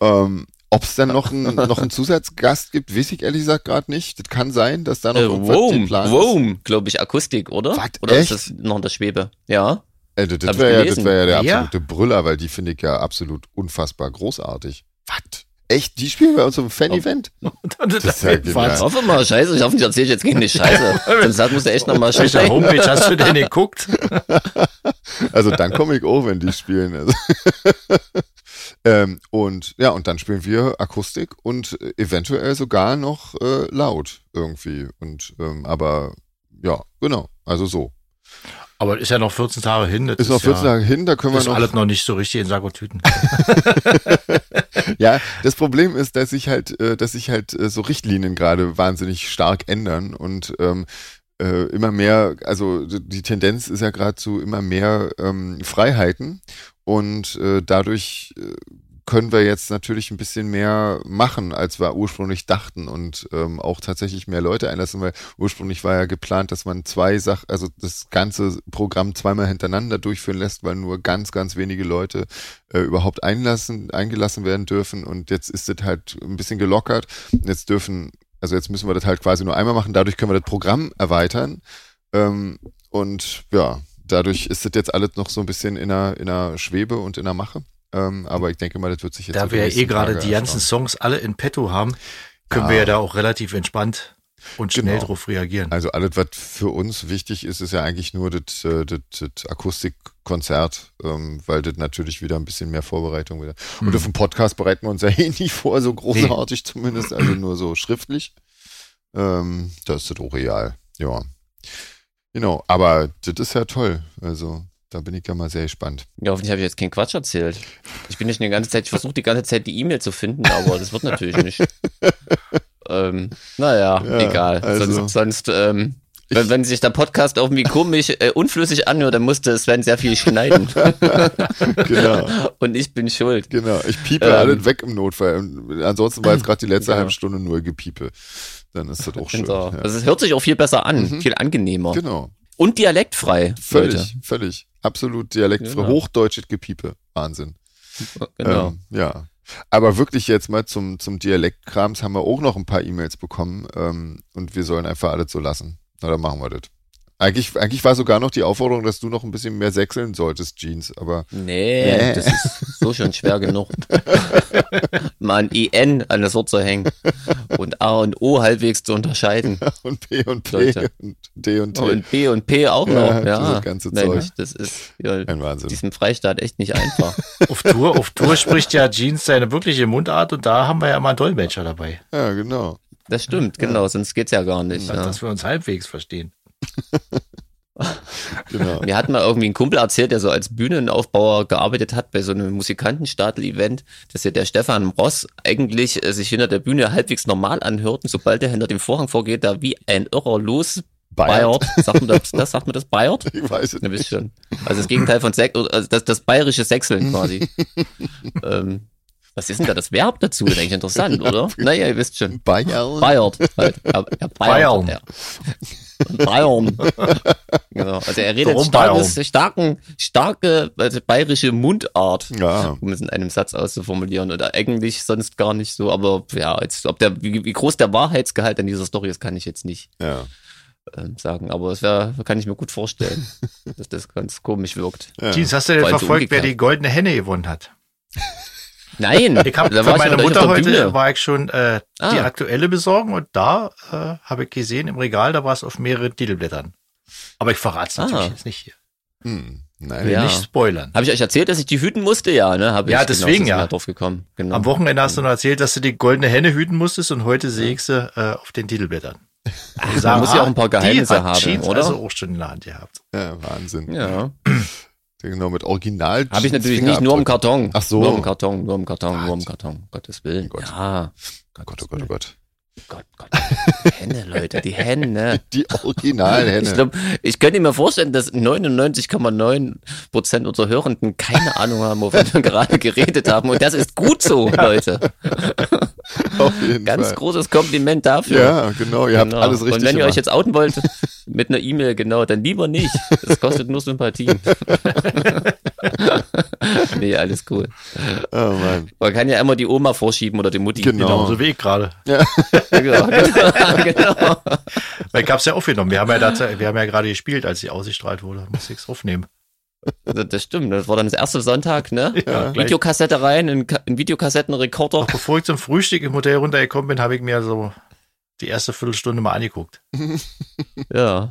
ähm, Ob es dann noch, ein, noch einen Zusatzgast gibt, weiß ich ehrlich gesagt gerade nicht. Das kann sein, dass da noch Äh, irgendwas Rome, geplant ist. Rome, glaube ich, Akustik, oder? Was, oder echt? ist das noch in der Schwebe? Ja. Äh, das das wäre ja, wär ja der absolute Brüller, weil die finde ich ja absolut unfassbar großartig. Was? Echt? Die spielen bei uns im Fan-Event? Das ist ja genial. Ich hoffe mal, scheiße, ich hoffe, ich erzähle jetzt gegen eine Scheiße. Sonst hat- musst du echt nochmal welcher schneiden. Homepage hast du denn geguckt? Also dann komme ich auch, wenn die spielen. Ähm, und ja, und dann spielen wir Akustik und äh, eventuell sogar noch äh, laut irgendwie. Und ähm, aber ja, genau. Also so. Aber ist ja noch 14 Tage hin. Das Ist noch 14 ja, Tage hin, da können wir ist noch. alles noch nicht so richtig in Sack und Tüten. Ja, das Problem ist, dass sich halt, äh, dass sich halt äh, so Richtlinien gerade wahnsinnig stark ändern und ähm, äh, immer mehr, also die Tendenz ist ja gerade zu immer mehr ähm, Freiheiten und äh, dadurch äh, können wir jetzt natürlich ein bisschen mehr machen, als wir ursprünglich dachten und ähm, auch tatsächlich mehr Leute einlassen, weil ursprünglich war ja geplant, dass man zwei Sachen, also das ganze Programm zweimal hintereinander durchführen lässt, weil nur ganz, ganz wenige Leute äh, überhaupt einlassen, eingelassen werden dürfen. Und jetzt ist das halt ein bisschen gelockert. Jetzt dürfen, also jetzt müssen wir das halt quasi nur einmal machen, dadurch können wir das Programm erweitern. Ähm, und ja, dadurch ist das jetzt alles noch so ein bisschen in einer, in einer Schwebe und in der Mache. Ähm, aber ich denke mal, das wird sich jetzt Da wir ja eh gerade die ganzen. Songs alle in petto haben, können Ja. wir ja da auch relativ entspannt und schnell Genau. drauf reagieren. Also alles, was für uns wichtig ist, ist ja eigentlich nur das, äh, das, das Akustikkonzert, ähm, weil das natürlich wieder ein bisschen mehr Vorbereitung wieder. Und Hm. auf dem Podcast bereiten wir uns ja eh nicht vor, so großartig zumindest, also nur so schriftlich. Ähm, das ist das auch real, ja. Genau, aber das ist ja toll. Also da bin ich ja mal sehr gespannt. Ja, hoffentlich habe ich jetzt keinen Quatsch erzählt. Ich bin nicht die ganze Zeit, ich versuche die ganze Zeit die E-Mail zu finden, aber das wird natürlich nicht. ähm, naja, Ja, egal. also- sonst, sonst ähm, wenn, wenn sich der Podcast irgendwie komisch, äh, unflüssig anhört, dann musste Sven sehr viel schneiden. Genau, Und ich bin schuld. genau. Ich piepe Ähm, alles weg im Notfall. Ansonsten war jetzt gerade die letzte Genau. halbe Stunde nur Gepiepe. Dann ist das auch schön. So. Ja. Also es hört sich auch viel besser an, Mhm. viel angenehmer. Genau. Und dialektfrei. Völlig, Leute. völlig. Absolut dialektfrei. Genau. Hochdeutsches Gepiepe. Wahnsinn. Genau. Ähm, ja. Aber wirklich jetzt mal zum, zum Dialektkrams haben wir auch noch ein paar E-Mails bekommen ähm, und wir sollen einfach alles so lassen. Na, dann machen wir das. Eigentlich, eigentlich war sogar noch die Aufforderung, dass du noch ein bisschen mehr sechseln solltest, Jeans, aber Nee, Nee. das ist so schon schwer genug. Mal ein IN an das Wort zu hängen und A und O halbwegs zu unterscheiden. und P und P Leute. und D und T. Und B und P auch Ja, noch. Ja, dieses ganze Mensch, Zeug. das ist ja, Ein Wahnsinn. diesem Freistaat echt nicht einfach. Auf Tour, auf Tour spricht ja Jeans seine wirkliche Mundart und da haben wir ja mal einen Dolmetscher dabei, Ja, genau. Das stimmt, genau, sonst geht's ja gar nicht. Ja. dass wir uns halbwegs verstehen. genau. Mir hat mal irgendwie ein Kumpel erzählt, der so als Bühnenaufbauer gearbeitet hat bei so einem Musikantenstadel-Event, dass ja der Stefan Ross eigentlich äh, sich hinter der Bühne halbwegs normal anhört und sobald er hinter dem Vorhang vorgeht, da wie ein Irrer los. Bayert. Sagt man das, das? Sagt man das Bayert? Ich weiß es nicht. schon. Also das Gegenteil von Sex, also das, das bayerische Sechseln quasi. ähm, was ist denn da das Verb dazu? Das ist eigentlich interessant, oder? Naja, ihr wisst schon. Bayern. Bayert halt. Er Bayern. Bayern. Ja. Bayern. genau. Also er redet Warum starkes, starken, starke also bayerische Mundart, Ja, um es in einem Satz auszuformulieren. Und eigentlich sonst gar nicht so, aber ja, jetzt, ob der, wie, wie groß der Wahrheitsgehalt an dieser Story ist, kann ich jetzt nicht ja. ähm, sagen. Aber das wär, kann ich mir gut vorstellen, dass das ganz komisch wirkt. Ja. Jeans, hast du denn verfolgt, wer die goldene Henne gewonnen hat? Nein, Ich habe da für meine Mutter heute Bühne. war ich schon äh, die Ah. aktuelle besorgen und da äh, habe ich gesehen im Regal, da war es auf mehreren Titelblättern. Aber ich verrate es natürlich Ah. jetzt nicht hier. Hm, Ich nein. will Ja. nicht spoilern. Habe ich euch erzählt, dass ich die hüten musste? Ja, ne? Hab ich, Ja, deswegen genau, ja. drauf gekommen. Genau. Am Wochenende hast du noch erzählt, dass du die goldene Henne hüten musstest und heute sehe ich sie äh, auf den Titelblättern. Die man muss ja auch ein paar die Geheimnisse haben, oder? also auch schon in der Hand gehabt. Ja, Wahnsinn. Ja. Genau, mit Original. Habe ich natürlich nicht nur im Karton. Ach so. Nur im Karton, nur im Karton, nur im Karton. um Gottes Willen. Gott. Ja. Oh Gott, oh Gott, oh Gott. Gott, Gott. Henne, Leute, die Henne. Die Originalhenne. Ich ich könnte mir vorstellen, dass 99,9 Prozent unserer Hörenden keine Ahnung haben, wovon wir gerade geredet haben. Und das ist gut so, Leute. Auf jeden Ganz Fall. großes Kompliment dafür. Ja, genau, ihr habt Genau. alles richtig Und wenn ihr gemacht. euch jetzt outen wollt mit einer E-Mail, genau, dann lieber nicht. Das kostet nur Sympathie. nee, alles cool. oh Mann. Man kann ja immer die Oma vorschieben oder die Mutti. Genau. Genau, so wie ich gerade. Genau, genau, genau. Weil ich hab's ja aufgenommen. Wir haben ja, dazu, wir haben ja gerade gespielt, als sie ausgestrahlt wurde. Muss ich's aufnehmen. Das stimmt. Das war dann das erste Sonntag, ne? Ja. Videokassette rein, ein, Ka- ein Videokassettenrekorder. Bevor ich zum Frühstück im Hotel runtergekommen bin, habe ich mir so die erste Viertelstunde mal angeguckt. Ja.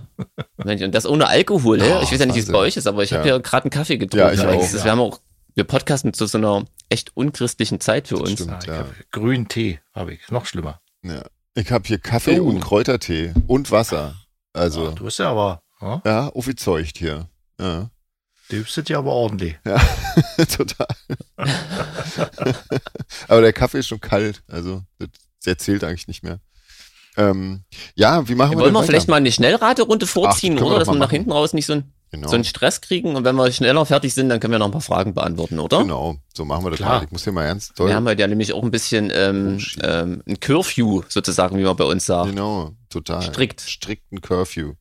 Mensch, und das ohne Alkohol? Oh, Ich weiß ja nicht, wie es bei euch ist, aber ich habe Ja. ja gerade einen Kaffee getrunken. Ja, auch. ist- Wir haben auch, wir podcasten zu so einer echt unchristlichen Zeit für Das uns. stimmt. Ah, ja. hab grünen Tee habe ich. Noch schlimmer. Ja. Ich habe hier Kaffee Oh. und Kräutertee und Wasser. Also, du bist ja aber, ja, ja, aufgezeugt hier. Ja, du hübstet ja aber ordentlich. total. Aber der Kaffee ist schon kalt. Also, das, der zählt eigentlich nicht mehr. Ähm, ja, wie machen wir Wollen denn wir vielleicht mal eine Schnellraterunde vorziehen, wir oder? Dass wir nach hinten raus nicht so, ein, Genau. so einen Stress kriegen und wenn wir schneller fertig sind, dann können wir noch ein paar Fragen beantworten, oder? Genau, so machen wir das Klar. mal. Ich muss hier mal ernst toll. Wir haben heute ja nämlich auch ein bisschen ähm, Oh, ähm, ein Curfew sozusagen, wie man bei uns sagt. Genau, total. Strikt. Strikten Curfew.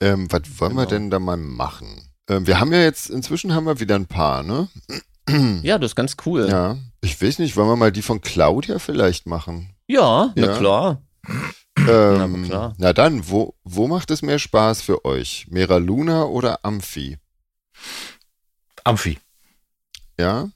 Ähm, was wollen wir Genau. denn da mal machen? Ähm, wir haben ja jetzt, inzwischen haben wir wieder ein paar, ne? Ja, das ist ganz cool. Ja, Ja. Ich weiß nicht, wollen wir mal die von Claudia vielleicht machen? na Ja. klar. Ähm, aber klar. Na dann, wo, wo macht es mehr Spaß für euch? Mera Luna oder Amphi? Amphi. Ja?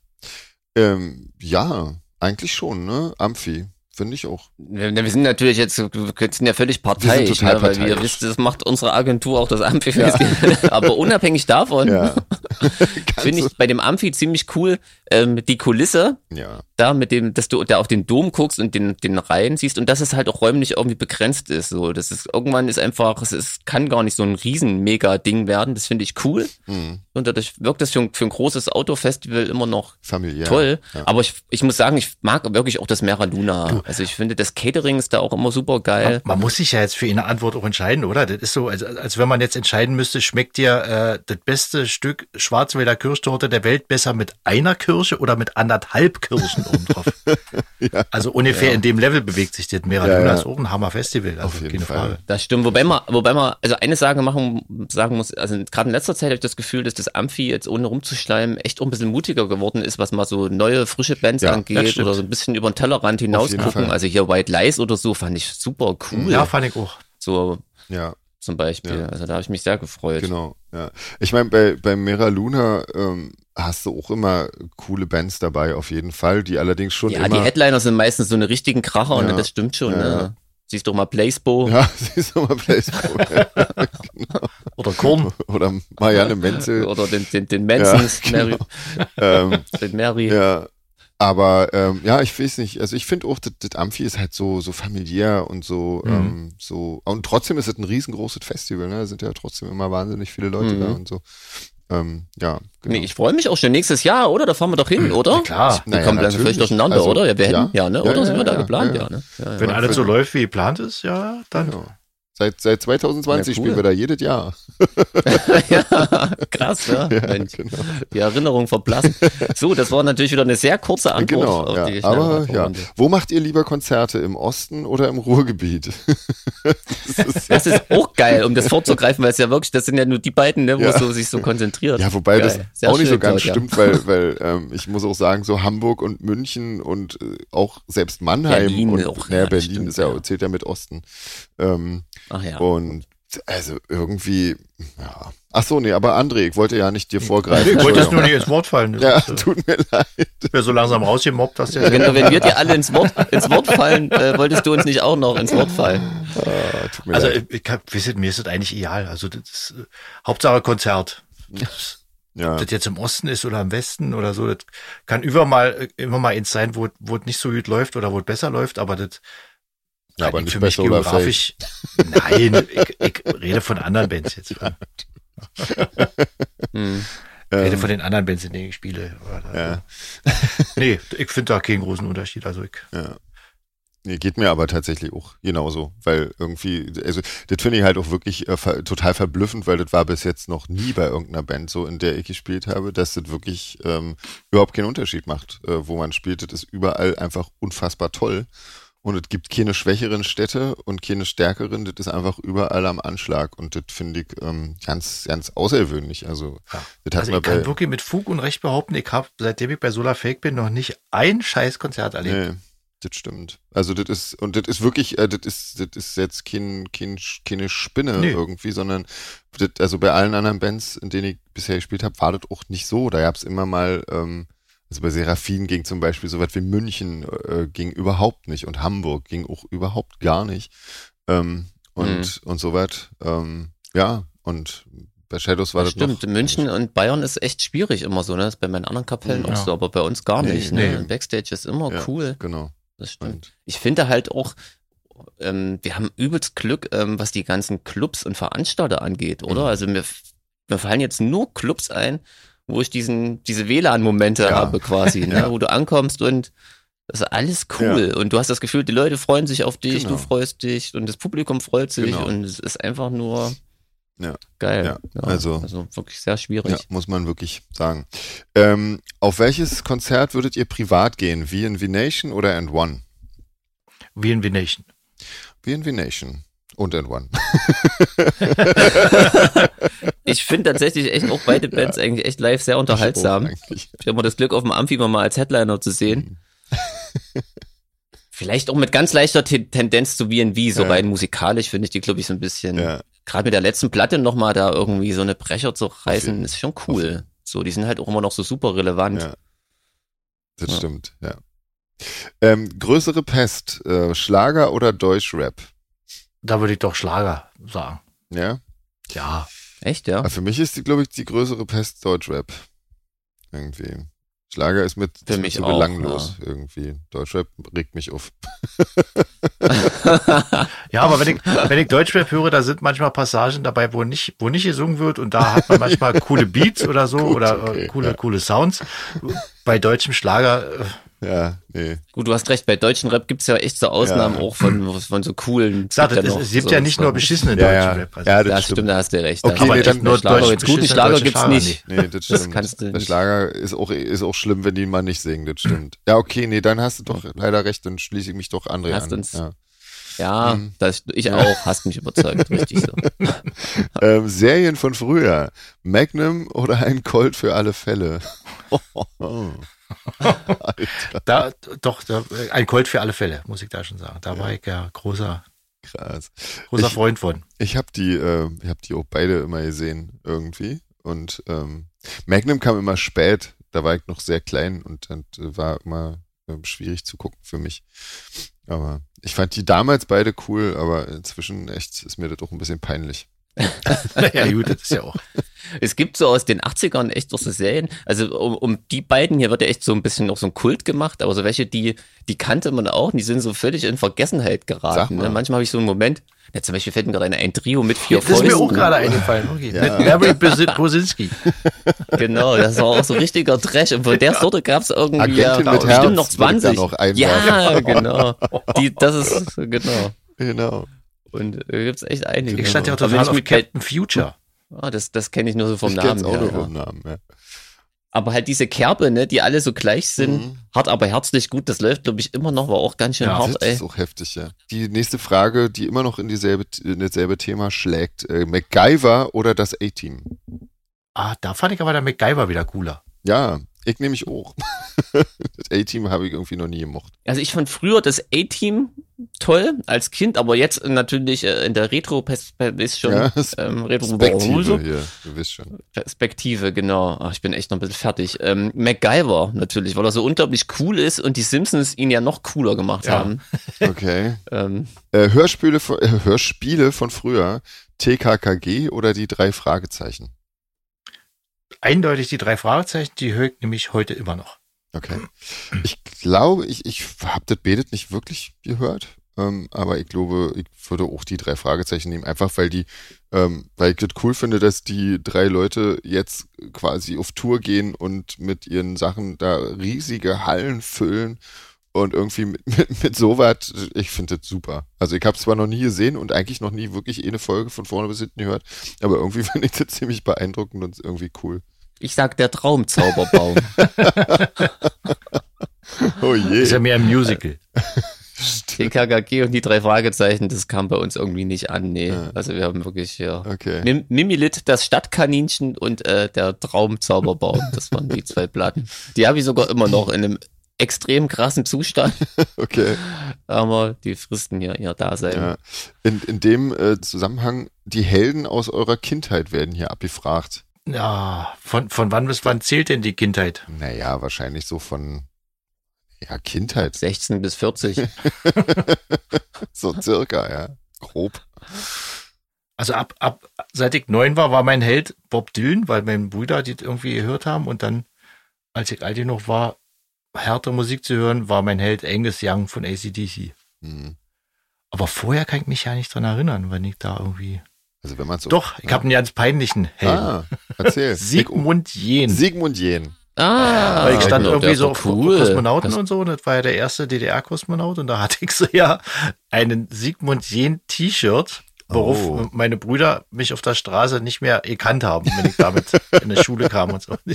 Ähm, ja, eigentlich schon, ne? Amphi. Finde ich auch. Wir, wir sind natürlich jetzt, wir sind ja völlig parteiisch, Wir sind total ne, weil parteiisch. wir wisst, das macht unsere Agentur auch das Amphi. Aber unabhängig davon Ja. finde ich bei dem Amphi ziemlich cool ähm, die Kulisse, Ja, da mit dem, dass du da auf den Dom guckst und den, den Reihen siehst und dass es halt auch räumlich irgendwie begrenzt ist. So, das ist irgendwann ist einfach, es ist, kann gar nicht so ein riesen mega Ding werden. Das finde ich cool. hm, Und dadurch wirkt das für, ein- für ein großes Autofestival immer noch familiär. toll. Ja. Aber ich, ich muss sagen, ich mag wirklich auch das Mera Luna. Also ich finde, das Catering ist da auch immer super geil. Man muss sich ja jetzt für eine Antwort auch entscheiden, oder? Das ist so, als, als wenn man jetzt entscheiden müsste, schmeckt dir äh, das beste Stück Schwarzwälder Kirschtorte der Welt besser mit einer Kirsche oder mit anderthalb Kirschen oben drauf? Also ungefähr in dem Level bewegt sich das. Mera Ja, ja. ist auch ein Hammerfestival, also Auf jeden keine Fall. Frage. Das stimmt, wobei man, wobei man, also eine Sache machen, sagen muss, also gerade in letzter Zeit habe ich das Gefühl, dass das Amphi jetzt ohne rumzuschleimen echt auch ein bisschen mutiger geworden ist, was mal so neue, frische Bands Ja, angeht oder so ein bisschen über den Tellerrand jeden hinausgucken. Fall. Also hier White Lies oder so fand ich super cool. Ja, fand ich auch. So Ja, zum Beispiel. Ja. Also da habe ich mich sehr gefreut. genau. Ja. Ich meine, bei, bei Mera Luna ähm, hast du auch immer coole Bands dabei, auf jeden Fall, die allerdings schon Ja, immer. die Headliner sind meistens so eine richtigen Kracher Ja. und das stimmt schon. Ja, ne? ja. Siehst doch mal Placebo. ja, siehst du mal Placebo. Oder Korn. Oder Marianne Menzel. Oder den, den, den Mansons, Ja, Mary, ähm, den Mary. Ja, aber ähm, ja, ich weiß nicht. Also ich finde auch, das, das Amphi ist halt so so familiär und so Mhm. ähm, so und trotzdem ist es ein riesengroßes Festival. Ne, da sind ja trotzdem immer wahnsinnig viele Leute Mhm. da und so. Ähm, ja, genau. Nee, ich freue mich auch schon nächstes Jahr, oder? Da fahren wir doch hin, oder? Ja, klar. Wir Naja, kommen dann vielleicht durcheinander, Also, oder? Ja, wir hätten, ja, ja. ne? Ja, Oder ja, sind wir da ja, geplant? ja. Ja, ne? Ja, Wenn alles so läuft, wie geplant ist, ja, dann. Genau. Seit, seit 2020 Ja, cool. spielen wir da jedes Jahr. ja, krass, ja. Mensch, genau. die Erinnerung verblassen. So, das war natürlich wieder eine sehr kurze Antwort Genau, ja. die Aber ja. Wo macht ihr lieber Konzerte? Im Osten oder im Ruhrgebiet? das ist, Das ist auch geil, um das vorzugreifen, weil es ja wirklich, das sind ja nur die beiden, ne, wo Ja. es so, sich so konzentriert. ja, wobei Geil. das Sehr auch nicht so ganz Claudia. stimmt, weil, weil ähm, ich muss auch sagen, so Hamburg und München und äh, auch selbst Mannheim Berlin und auch, ja, das Berlin stimmt, ist ja, ja. zählt ja mit Osten. Ähm, Ach ja. Und Also irgendwie, ja. Ach so, nee, aber André, ich wollte ja nicht dir vorgreifen. Nee, ich wollte jetzt nur nicht ins Wort fallen. Ja, äh, tut mir leid. Ich wäre so langsam rausgemobbt, dass der. Genau, wenn wir dir alle ins Wort, ins Wort fallen, äh, wolltest du uns nicht auch noch ins Wort fallen. Ah, tut mir Also leid. ich, ich hab, wisst, mir ist das eigentlich egal. Also das ist äh, Hauptsache Konzert. Das, Ja. Ob das jetzt im Osten ist oder im Westen oder so, das kann über mal, immer mal eins sein, wo, wo es nicht so gut läuft oder wo es besser läuft, aber das Ja, aber nicht mich Solar geografisch. Nein, ich, ich rede von anderen Bands jetzt. Hm. Ich rede Ähm, von den anderen Bands, in denen ich spiele. Oder, ja. Nee, ich finde da keinen großen Unterschied. Also ich, Ja. Nee, geht mir aber tatsächlich auch genauso, weil irgendwie, also das finde ich halt auch wirklich äh, ver total verblüffend, weil das war bis jetzt noch nie bei irgendeiner Band so, in der ich gespielt habe, dass das wirklich ähm, überhaupt keinen Unterschied macht, äh, wo man spielt. Das ist überall einfach unfassbar toll. Und es gibt keine schwächeren Städte und keine stärkeren, das ist einfach überall am Anschlag und das finde ich ähm, ganz, ganz außergewöhnlich. Also, ja. das also ich kann wirklich mit Fug und Recht behaupten, ich habe, seitdem ich bei Solar Fake bin, noch nicht ein scheiß Konzert erlebt. Nee, das stimmt. Also das ist, und das ist wirklich, äh, das ist, das ist jetzt kein, kein, keine Spinne Nee. irgendwie, sondern das, also bei allen anderen Bands, in denen ich bisher gespielt habe, war das auch nicht so. Da gab es immer mal, ähm, also bei Seraphin ging zum Beispiel so weit wie München äh, ging überhaupt nicht und Hamburg ging auch überhaupt gar nicht. Ähm, und, und so weit. Ähm, ja, und bei Shadows war das, Stimmt, noch, München und Bayern ist echt schwierig immer so, ne? Das ist bei meinen anderen Kapellen Ja. auch so, aber bei uns gar Nee, nicht. nee. Ne? Backstage ist immer Ja. cool. Genau. Das stimmt. Und, Ich finde halt auch, ähm, wir haben übelst Glück, ähm, was die ganzen Clubs und Veranstalter angeht, oder? Mhm. Also mir, mir fallen jetzt nur Clubs ein, wo ich diesen, diese WLAN-Momente Ja. habe quasi, ne? Ja. wo du ankommst und das ist alles cool. Und du hast das Gefühl, die Leute freuen sich auf dich, Genau. du freust dich und das Publikum freut sich Genau. und es ist einfach nur Ja. geil. Ja. Also- also wirklich sehr schwierig. Ja, muss man wirklich sagen. Ähm, auf welches Konzert würdet ihr privat gehen? VNV Nation oder And One? In Nation. VNV Nation und And One. Ich finde tatsächlich echt auch beide Bands eigentlich echt live sehr unterhaltsam. Ich habe mal das Glück, auf dem Amphi mal als Headliner zu sehen. Vielleicht auch mit ganz leichter Te Tendenz zu V&V, so Ja. rein musikalisch finde ich die, glaube ich, so ein bisschen, Ja, gerade mit der letzten Platte nochmal da irgendwie so eine Brecher zu reißen, ist schon cool. So, die sind halt auch immer noch so super relevant. ja. Das Ja. stimmt, ja. Ähm, größere Pest, äh, Schlager oder Deutschrap? Da würde ich doch Schlager sagen. Ja? Ja. Echt, ja? Aber für mich ist die, glaube ich, die größere Pest Deutschrap. Irgendwie. Schlager ist mit Für ist mich so auch, belanglos irgendwie. Deutschrap regt mich auf. Ja, aber wenn ich, wenn ich Deutschrap höre, da sind manchmal Passagen dabei, wo nicht, wo nicht gesungen wird und da hat man manchmal coole Beats oder so Gut, oder okay, äh, coole, ja. coole Sounds. Bei deutschem Schlager, äh, Ja, nee. Gut, du hast recht, bei deutschen Rap gibt's ja echt so Ausnahmen Ja. auch von, von so coolen. gibt es, noch es gibt so- ja nicht so- nur beschissenen Ja, deutschen ja. Rap. Also, Ja, Ja, das stimmt, stimmt. da hast du recht. Okay, Da- nee, aber dann- nur Schlager, jetzt guten beschissene Schlager deutsche gibt's Schlager nicht. Nee, das Das stimmt. kannst du Der nicht. Schlager ist auch, ist auch schlimm, wenn die mal nicht singen, das stimmt. Ja, okay, nee, dann hast du doch leider recht, dann schließe ich mich doch André Hast an. uns- Ja. Ja, Mhm. das, ich auch, hast mich überzeugt, richtig so. Ähm, Serien von früher. Magnum oder ein Colt für alle Fälle? Da, doch, da, ein Colt für alle Fälle, muss ich da schon sagen. Da war ich ja großer, Krass. großer Ich- Freund von. Ich habe die, äh, ich habe die auch beide immer gesehen irgendwie. Und ähm, Magnum kam immer spät. Da war ich noch sehr klein und dann war immer äh, schwierig zu gucken für mich. Aber ich fand die damals beide cool, aber inzwischen echt ist mir das auch ein bisschen peinlich. ja, gut, das ist ja auch. Es gibt so aus den 80ern echt noch so Serien, also um, um die beiden hier wird ja echt so ein bisschen noch so ein Kult gemacht, aber so welche, die, die kannte man auch, und die sind so völlig in Vergessenheit geraten. Ne? Manchmal habe ich so einen Moment, ja, zum Beispiel fällt mir gerade ein, ein Trio mit vier Das ist mir auch Fäusten. gerade eingefallen. Okay. Ja. Mit Besi- Bosinski. Genau, das war auch so richtiger Trash. Und von der Sorte gab es irgendwie Agentin ja, mit bestimmt Herz noch würde ich da 20. noch ja, genau. Die, das ist, genau. Genau. Und äh, gibt's echt einige. Ich stand ja auch total auf Captain Future. Ah, das, das kenne ich nur so vom ich Namen auch her. nur Ja. vom Namen, ja. Aber halt diese Kerbe, ne, die alle so gleich sind, Mhm. hart aber herzlich gut, das läuft, glaube ich, immer noch, war auch ganz schön Ja, hart, Das ey. ist auch heftig, ja. Die nächste Frage, die immer noch in dieselbe, in dasselbe Thema schlägt. Äh, MacGyver oder das A-Team? Ah, da fand ich aber der MacGyver wieder cooler. Ja, ich nehme mich auch. das A-Team habe ich irgendwie noch nie gemocht. Also ich fand früher das A-Team toll als Kind, aber jetzt natürlich äh, in der Retro ist schon Ja, ähm, Retro Perspektive hier, du wisst schon. Perspektive, genau. Ach, ich bin echt noch ein bisschen fertig. Ähm, MacGyver natürlich, weil er so unglaublich cool ist und die Simpsons ihn ja noch cooler gemacht Ja. haben. Okay. Ähm, Äh, Hörspiele, von, äh, Hörspiele von früher, TKKG oder die drei Fragezeichen? Eindeutig die drei Fragezeichen, die höre ich nämlich heute immer noch. Okay. Ich glaube, ich, ich habe das Betet nicht wirklich gehört, ähm, aber ich glaube, ich würde auch die drei Fragezeichen nehmen, einfach weil die, ähm, weil ich das cool finde, dass die drei Leute jetzt quasi auf Tour gehen und mit ihren Sachen da riesige Hallen füllen und irgendwie mit, mit, mit sowas, ich finde das super. Also ich habe es zwar noch nie gesehen und eigentlich noch nie wirklich eine Folge von vorne bis hinten gehört, aber irgendwie finde ich das ziemlich beeindruckend und irgendwie cool. Ich sag der Traumzauberbaum. Oh je. Ist ja mehr ein Musical. TKKG und die drei Fragezeichen, das kam bei uns irgendwie nicht an. Nee, Ja. also wir haben wirklich ja. Okay. Mim Mimilit, das Stadtkaninchen und äh, der Traumzauberbaum. Das waren die zwei Platten. Die habe ich sogar immer noch in einem extrem krassen Zustand, Okay. aber die fristen ja ihr Dasein. Ja. In, in dem äh, Zusammenhang, die Helden aus eurer Kindheit werden hier abgefragt. Ja, von, von wann bis wann zählt denn die Kindheit? Naja, wahrscheinlich so von ja, Kindheit. 16 bis 40. So circa, ja. Grob. Also ab, ab, seit ich neun war, war mein Held Bob Dylan, weil mein Brüder die irgendwie gehört haben und dann, als ich alt genug war, härtere Musik zu hören, war mein Held Angus Young von ACDC. Hm. Aber vorher kann ich mich ja nicht dran erinnern, wenn ich da irgendwie. Also wenn man so. Doch, ich habe einen ganz peinlichen Helden. Ah, erzähl. Sigmund Jähn. Sigmund Jähn. Ah, Weil ich stand der irgendwie so auf cool. Kosmonauten Das- und so. Das war ja der erste DDR-Kosmonaut. Und da hatte ich so ja einen Sigmund Jähn T-Shirt, worauf Oh. meine Brüder mich auf der Straße nicht mehr gekannt haben, wenn ich damit in die Schule kam und so.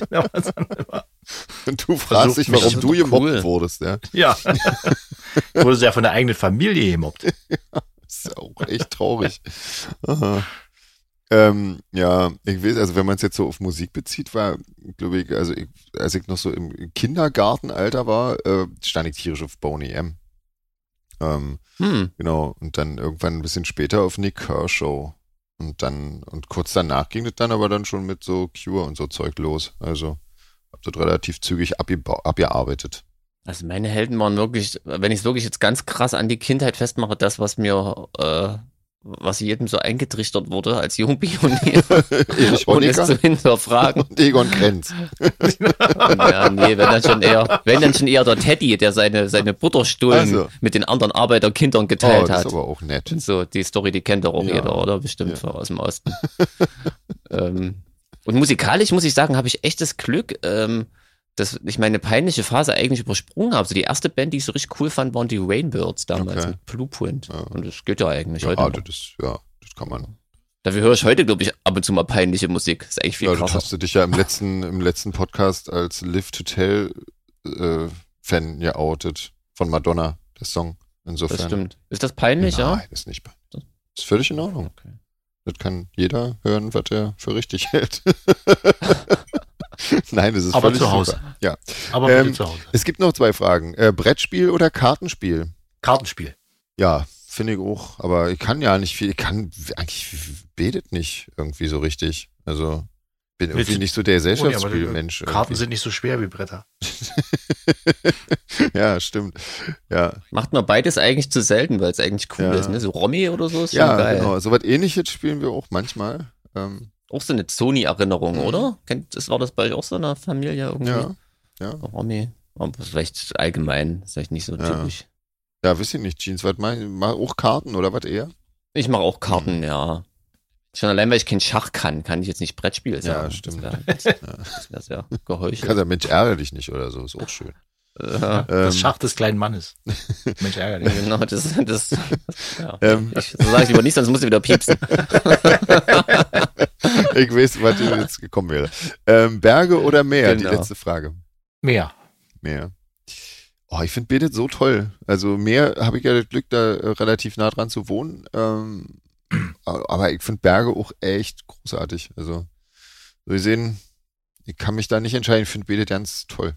Und du fragst dich, mich warum so du gemobbt cool. wurdest, ja. Ja. Ich wurde ja von der eigenen Familie gemobbt. Das ist ja auch echt traurig. Aha. Ähm, ja, ich weiß, also wenn man es jetzt so auf Musik bezieht, war, glaube ich, also ich, als ich noch so im Kindergartenalter war, äh, stand ich tierisch auf Boney M. Ähm, Hm. genau, und dann irgendwann ein bisschen später auf Nick Kershaw. Und dann, und kurz danach ging es dann aber dann schon mit so Cure und so Zeug los. Also hab das relativ zügig abgearbeitet. Also meine Helden waren wirklich, wenn ich es wirklich jetzt ganz krass an die Kindheit festmache, das, was mir, äh, was jedem so eingetrichtert wurde als Jungpionier, ohne es zu hinterfragen. und Egon Krenz. ja, nee, wenn dann schon eher, wenn dann schon eher der Teddy, der seine, seine Butterstullen Also. mit den anderen Arbeiterkindern Oh, geteilt das hat. ist aber auch nett. So, die Story, die kennt doch auch Ja. jeder, oder? Bestimmt Ja. aus dem Osten. ähm, und musikalisch muss ich sagen, habe ich echtes Glück, ähm, dass ich meine peinliche Phase eigentlich übersprungen habe. So die erste Band, die ich so richtig cool fand, waren die Rainbirds damals Okay. mit Blueprint. Ja. Und das geht ja eigentlich Ja, heute noch. das ist, ja, das kann man. Dafür höre ich heute, glaube ich, ab und zu mal peinliche Musik. Das ist eigentlich viel Ja, das krasser. hast du dich ja im letzten, im letzten Podcast als Live to Tell äh, Fan geoutet von Madonna, der Song. Insofern. Das stimmt. Ist das peinlich, ja? Nein, das ist nicht peinlich. Das ist völlig in Ordnung. Okay. Das kann jeder hören, was er für richtig hält. Nein, das ist Aber völlig zu Hause. super. Ja. Aber bitte Ähm, zu Hause. Es gibt noch zwei Fragen. Äh, Brettspiel oder Kartenspiel? Kartenspiel. Ja, finde ich auch. Aber ich kann ja nicht viel. Ich kann eigentlich betet nicht irgendwie so richtig. Also bin irgendwie Willst- nicht so der Oh, Gesellschaftsspielmensch. Karten irgendwie. sind nicht so schwer wie Bretter. ja, stimmt. Ja, Macht man beides eigentlich zu selten, weil es eigentlich cool Ja. ist. Ne? So Romy oder so ist schon ja geil. genau. So was ähnliches spielen wir auch manchmal. Ähm, Auch so eine Sony-Erinnerung, Mhm. oder? Kennt, das war das bei euch auch so in der Familie irgendwie? ja, ja. Romy. Aber vielleicht allgemein, ist vielleicht nicht so Ja. typisch. Ja, weiß ich nicht, Jeans. Was mach, mach auch Karten oder was eher? Ich mache auch Mhm. Karten, ja. Schon allein, weil ich kein Schach kann, kann ich jetzt nicht Brettspiel sagen. stimmt. Das wäre das wär sehr geheuchelt. Kannst ja, Mensch, ärgere dich nicht oder so. Ist auch schön. Äh, Das Ähm, Schach des kleinen Mannes. Mensch, ärgerlich. genau, das, das, ja. Ähm. ich, so sage ich lieber nicht, sonst musst du wieder piepsen. ich weiß, was jetzt gekommen wäre. Ähm, Berge oder Meer? Genau. Die letzte Frage. Mehr. Meer. Oh, ich finde Betet so toll. Also Meer habe ich ja das Glück, da äh, relativ nah dran zu wohnen. Ähm, aber ich finde Berge auch echt großartig. Also, so gesehen, ich kann mich da nicht entscheiden. Ich finde Betet ganz toll.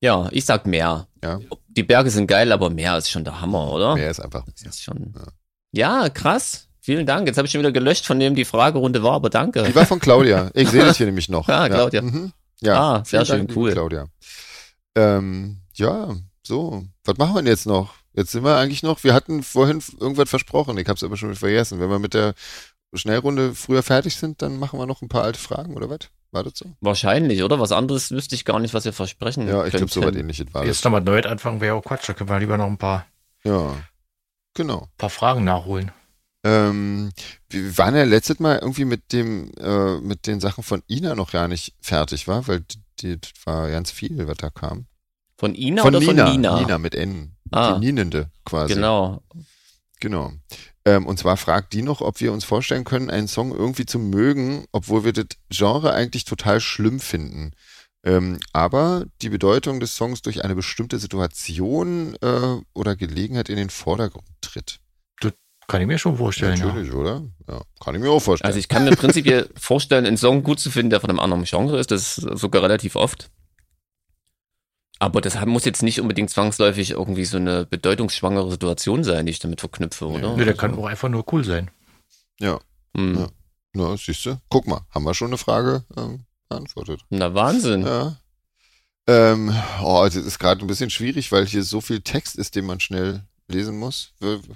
Ja, ich sag mehr. Ja. die Berge sind geil, aber Meer ist schon der Hammer, oder? Mehr ist einfach. Das ist schon. Ja, krass. Vielen Dank. Jetzt habe ich schon wieder gelöscht, von dem die Fragerunde war, aber danke. Die war von Claudia. Ich sehe das hier nämlich noch. Ah, Claudia. Ja, mhm. ja. Ah, sehr vielen schön, Dank, liebe cool. Claudia. Ähm, ja, so. Was machen wir denn jetzt noch? Jetzt sind wir eigentlich noch, wir hatten vorhin irgendwas versprochen, ich habe es aber schon wieder vergessen. Wenn wir mit der Schnellrunde früher fertig sind, dann machen wir noch ein paar alte Fragen, oder was? War das so? Wahrscheinlich, oder? Was anderes wüsste ich gar nicht, was wir versprechen. Ja, ich glaube, so was ähnliches war. Jetzt nochmal neu anfangen wäre auch Quatsch. Da können wir lieber noch ein paar, Ja, genau. paar Fragen nachholen. Ähm, wir waren ja letztes Mal irgendwie mit dem, äh, mit den Sachen von Ina noch gar nicht fertig, war, weil das war ganz viel, was da kam. Von Ina von oder Nina, von Nina? Nina mit N. Ah. Die Nienende quasi. Genau. Genau. Ähm, und zwar fragt die noch, ob wir uns vorstellen können, einen Song irgendwie zu mögen, obwohl wir das Genre eigentlich total schlimm finden. Ähm, aber die Bedeutung des Songs durch eine bestimmte Situation äh, oder Gelegenheit in den Vordergrund tritt. Kann ich mir schon vorstellen. Ja. Natürlich, oder? Ja, kann ich mir auch vorstellen. Also ich kann mir prinzipiell vorstellen, einen Song gut zu finden, der von einem anderen Genre ist. Das ist sogar relativ oft. Aber das muss jetzt nicht unbedingt zwangsläufig irgendwie so eine bedeutungsschwangere Situation sein, die ich damit verknüpfe, oder? Nee, der kann auch einfach nur cool sein. ja, Hm. Ja. na, siehst du? Guck mal, haben wir schon eine Frage ähm, beantwortet. Na Wahnsinn. Ja. Ähm, oh, das ist gerade ein bisschen schwierig, weil hier so viel Text ist, den man schnell lesen muss.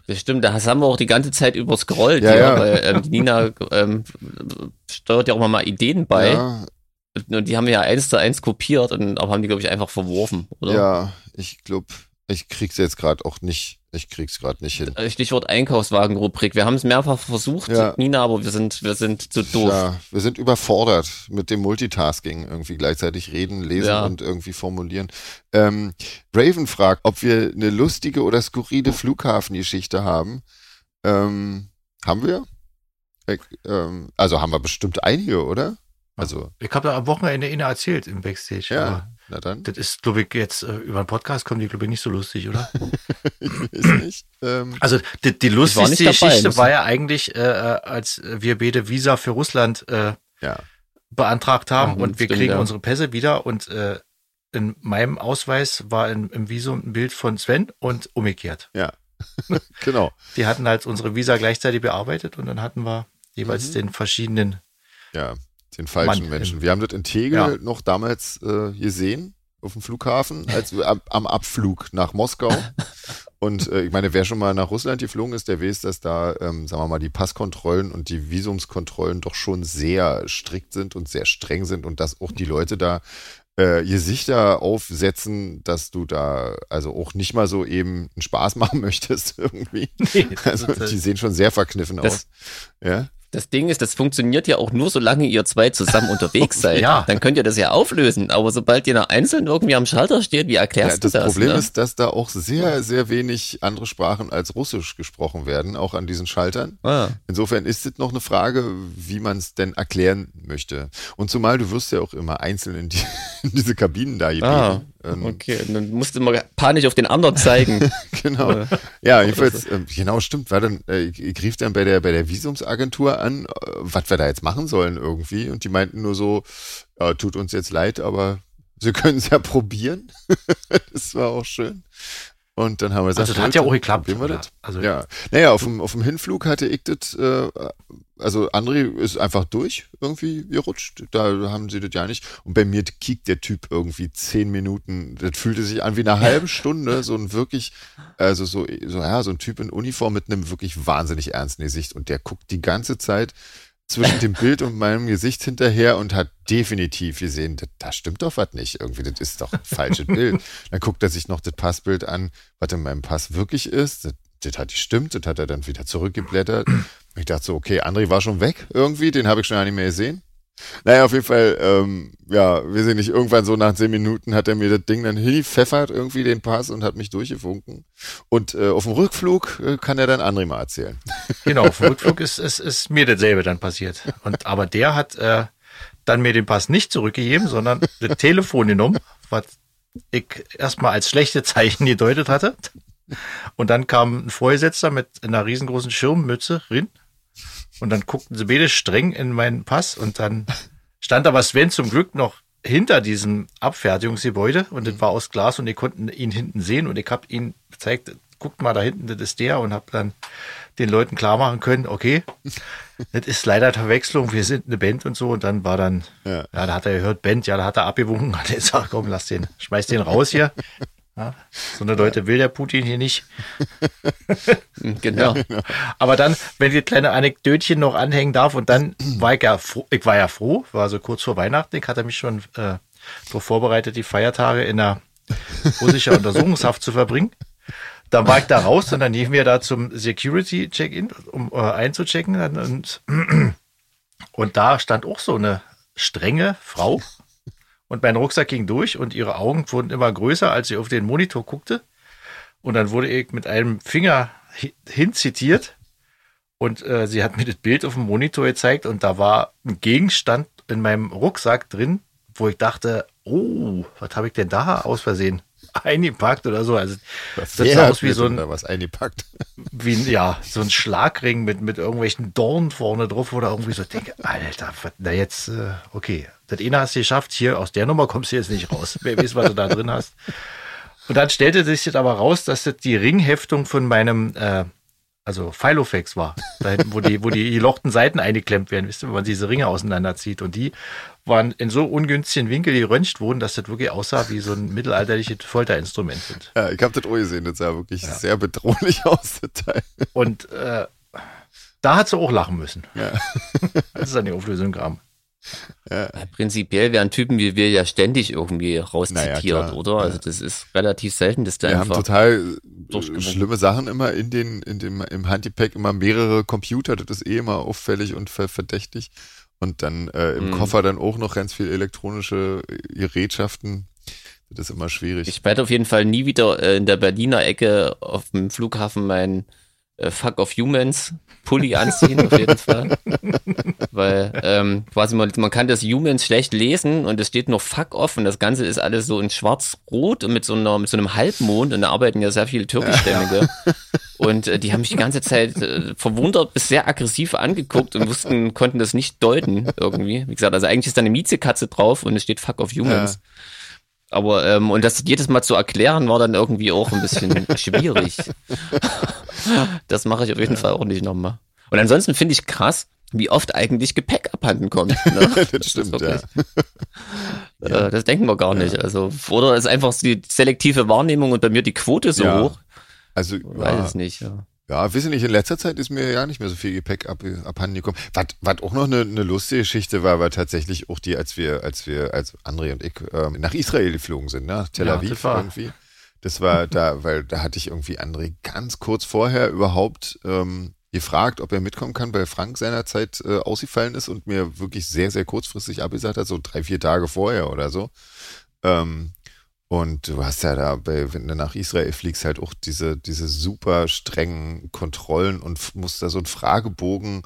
Das stimmt, das haben wir auch die ganze Zeit überscrollt, Ja, ja, ja. weil ähm, Nina ähm, steuert ja auch mal Ideen bei. Ja, Und die haben wir ja eins zu eins kopiert und aber haben die, glaube ich, einfach verworfen, oder? ja, ich glaube, ich krieg's jetzt gerade auch nicht. Ich krieg's gerade nicht hin. Äh, Stichwort Einkaufswagenrubrik. Wir haben es mehrfach versucht, Ja. Nina, aber wir sind, wir sind zu doof. Ja, wir sind überfordert mit dem Multitasking, irgendwie gleichzeitig reden, lesen Ja. und irgendwie formulieren. Ähm, Raven fragt, ob wir eine lustige oder skurrile Flughafengeschichte haben. Ähm, haben wir? Äh, ähm, also haben wir bestimmt einige, oder? Also, Ich habe da am Wochenende eine erzählt im Backstage. ja, na dann. Das ist, glaube ich, jetzt äh, über einen Podcast kommen die, glaube ich, nicht so lustig, oder? Ich weiß nicht. Ähm, Also die, die war lustigste dabei, Geschichte war ja eigentlich, äh, äh, als wir beide Visa für Russland äh, ja. beantragt haben Ah, und wir stimmt, kriegen ja. unsere Pässe wieder und äh, in meinem Ausweis war in, im Visum ein Bild von Sven und umgekehrt. Genau. Die hatten halt unsere Visa gleichzeitig bearbeitet und dann hatten wir jeweils Mhm. den verschiedenen. Ja, den falschen Mann, Menschen. im- Wir haben das in Tegel Ja. noch damals äh, gesehen auf dem Flughafen, als am, am Abflug nach Moskau. Und äh, ich meine, wer schon mal nach Russland geflogen ist, der weiß, dass da, ähm, sagen wir mal, die Passkontrollen und die Visumskontrollen doch schon sehr strikt sind und sehr streng sind und dass auch die Leute da äh, Gesichter aufsetzen, dass du da also auch nicht mal so eben einen Spaß machen möchtest irgendwie. Nee, Also die sehen schon sehr verkniffen aus. Ja. Das Ding ist, das funktioniert ja auch nur, solange ihr zwei zusammen unterwegs seid. Ja. Dann könnt ihr das ja auflösen. Aber sobald ihr noch einzeln irgendwie am Schalter steht, wie erklärst Ja, du das, das? Problem ne? ist, dass da auch sehr, sehr wenig andere Sprachen als Russisch gesprochen werden, auch an diesen Schaltern. Ah. Insofern ist es noch eine Frage, wie man es denn erklären möchte. Und zumal du wirst ja auch immer einzeln in, die, in diese Kabinen da Ah. Ähm, okay. Und dann musst du mal panisch auf den anderen zeigen. Genau. Ja, jedenfalls, ähm, genau, stimmt. War dann, äh, ich, ich rief dann bei der, bei der Visumsagentur an, äh, was wir da jetzt machen sollen irgendwie. Und die meinten nur so, ja, tut uns jetzt leid, aber sie können es ja probieren. das war auch schön. Und dann haben wir gesagt, also das hat ja auch geklappt. wir das. Also Ja, naja, auf dem, auf dem Hinflug hatte ich das, äh, also André ist einfach durch irgendwie gerutscht. Da haben sie das ja nicht. Und bei mir kiekt der Typ irgendwie zehn Minuten. Das fühlte sich an wie eine halbe Stunde. So ein wirklich, also so, so, ja, so ein Typ in Uniform mit einem wirklich wahnsinnig ernsten Gesicht. Und der guckt die ganze Zeit zwischen dem Bild und meinem Gesicht hinterher und hat definitiv gesehen, da, da stimmt doch was nicht. Irgendwie, das ist doch ein falsches Bild. Dann guckt er sich noch das Passbild an, was in meinem Pass wirklich ist. Das, das hat gestimmt, das hat er dann wieder zurückgeblättert. Ich dachte so, okay, André war schon weg irgendwie, den habe ich schon gar nicht mehr gesehen. Naja, auf jeden Fall, ähm, ja, wir sehen nicht, irgendwann so nach zehn Minuten hat er mir das Ding dann hingepfeffert, irgendwie den Pass und hat mich durchgewunken. Und äh, auf dem Rückflug äh, kann er dann André mal erzählen. Genau, auf dem Rückflug ist, ist, ist mir dasselbe dann passiert. Und, aber der hat äh, dann mir den Pass nicht zurückgegeben, sondern das Telefon genommen, was ich erstmal als schlechte Zeichen gedeutet hatte. Und dann kam ein Vorgesetzter mit einer riesengroßen Schirmmütze rein. Und dann guckten sie beide streng in meinen Pass und dann stand aber Sven zum Glück noch hinter diesem Abfertigungsgebäude und das war aus Glas und ihr konnten ihn hinten sehen und ich habe ihn gezeigt, guckt mal da hinten, das ist der und habe dann den Leuten klar machen können, okay, das ist leider Verwechslung, wir sind eine Band und so und dann war dann, Ja. ja, da hat er gehört, Band, ja, da hat er abgewunken, hat er gesagt, komm, lass den, schmeiß den raus hier. Ja, so eine Leute will der Putin hier nicht. Genau. Aber dann, wenn ich kleine Anekdötchen noch anhängen darf, und dann war ich ja froh, ich war ja froh, war so kurz vor Weihnachten, ich hatte mich schon äh, vorbereitet, die Feiertage in der russischer Untersuchungshaft zu verbringen. Dann war ich da raus und dann liefen wir da zum Security Check-in, um äh, einzuchecken. Und, und da stand auch so eine strenge Frau. Und mein Rucksack ging durch und ihre Augen wurden immer größer, als sie auf den Monitor guckte. Und dann wurde ich mit einem Finger hi- hinzitiert und äh, sie hat mir das Bild auf dem Monitor gezeigt und da war ein Gegenstand in meinem Rucksack drin, wo ich dachte, oh, was habe ich denn da aus Versehen eingepackt oder so. Also das sah hat aus wie so ein, was eingepackt. wie ja, so ein Schlagring mit, mit irgendwelchen Dornen vorne drauf oder irgendwie so. Denke, Alter, na jetzt, äh, okay, das eine hast du geschafft, hier aus der Nummer kommst du jetzt nicht raus. Wer weiß, was du da drin hast. Und dann stellte sich das aber raus, dass das die Ringheftung von meinem, äh, also Filofax war. Da hinten, wo die, wo die gelochten Seiten eingeklemmt werden, wisst ihr, wenn man diese Ringe auseinanderzieht. Und die waren in so ungünstigen Winkel geröntgt worden, dass das wirklich aussah wie so ein mittelalterliches Folterinstrument. Und Ja, ich habe das auch gesehen, das sah wirklich sehr bedrohlich aus, das Teil. Und äh, da hat sie auch lachen müssen, Ja. als es an die Auflösung kam. Ja, Prinzipiell werden Typen wie wir ja ständig irgendwie Naja, rauszitiert, klar. oder? Also das ist relativ selten, dass da Wir haben total äh, schlimme Sachen immer in den, in dem, im Handgepäck, immer mehrere Computer, das ist eh immer auffällig und ver verdächtig. Und dann äh, im Mhm. Koffer dann auch noch ganz viel elektronische Gerätschaften. Das ist immer schwierig. Ich werde auf jeden Fall nie wieder äh, in der Berliner Ecke auf dem Flughafen mein äh, Fuck of Humans Pulli anziehen, auf jeden Fall. Weil ähm, quasi man, man kann das Humans schlecht lesen und es steht nur Fuck off und das Ganze ist alles so in schwarz-rot und mit so, einer, mit so einem Halbmond und da arbeiten ja sehr viele Türkischstämmige. Und äh, die haben mich die ganze Zeit äh, verwundert bis sehr aggressiv angeguckt und wussten, konnten das nicht deuten irgendwie. Wie gesagt, also eigentlich ist da eine Miezekatze drauf und es steht Fuck of Humans. Aber ähm, und das jedes Mal zu erklären war dann irgendwie auch ein bisschen schwierig. Das mache ich auf jeden Fall auch nicht nochmal. Und ansonsten finde ich krass, wie oft eigentlich Gepäck abhanden kommt. Ne? das ist stimmt, ja. wirklich- Äh, das denken wir gar nicht. Also, oder ist einfach die selektive Wahrnehmung und bei mir die Quote so Ja. hoch? Also, Weiß ja, es nicht. Ja. Ja, wissen nicht, in letzter Zeit ist mir ja nicht mehr so viel Gepäck ab, abhanden gekommen. Was, was auch noch eine, eine lustige Geschichte war, war tatsächlich auch die, als wir, als wir, als André und ich ähm, nach Israel geflogen sind, ne? nach Tel Ja, Aviv das war- irgendwie. Das war da, weil da hatte ich irgendwie André ganz kurz vorher überhaupt ähm, gefragt, ob er mitkommen kann, weil Frank seinerzeit äh, ausgefallen ist und mir wirklich sehr, sehr kurzfristig abgesagt hat, so drei, vier Tage vorher oder so. Ähm, und du hast ja da, wenn du nach Israel fliegst, halt auch diese, diese super strengen Kontrollen und musst da so einen Fragebogen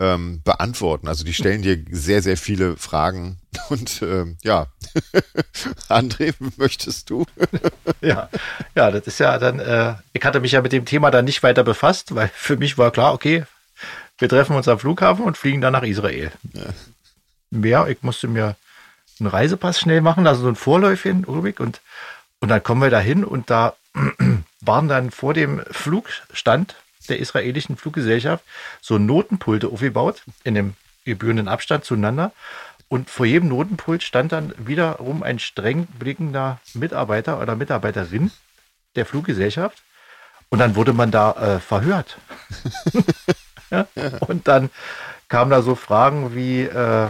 ähm, beantworten. Also die stellen dir sehr, sehr viele Fragen. Und ähm, ja, André, möchtest du? Ja, ja, das ist ja dann, äh, ich hatte mich ja mit dem Thema dann nicht weiter befasst, weil für mich war klar, okay, wir treffen uns am Flughafen und fliegen dann nach Israel. Mehr, ich musste mir einen Reisepass schnell machen, also so ein Vorläufchen, Ulrich, und, und dann kommen wir da hin und da waren dann vor dem Flugstand der israelischen Fluggesellschaft so Notenpulte aufgebaut, in dem gebührenden Abstand zueinander. Und vor jedem Notenpult stand dann wiederum ein streng blickender Mitarbeiter oder Mitarbeiterin der Fluggesellschaft. Und dann wurde man da äh, verhört. ja? Und dann kamen da so Fragen wie, äh,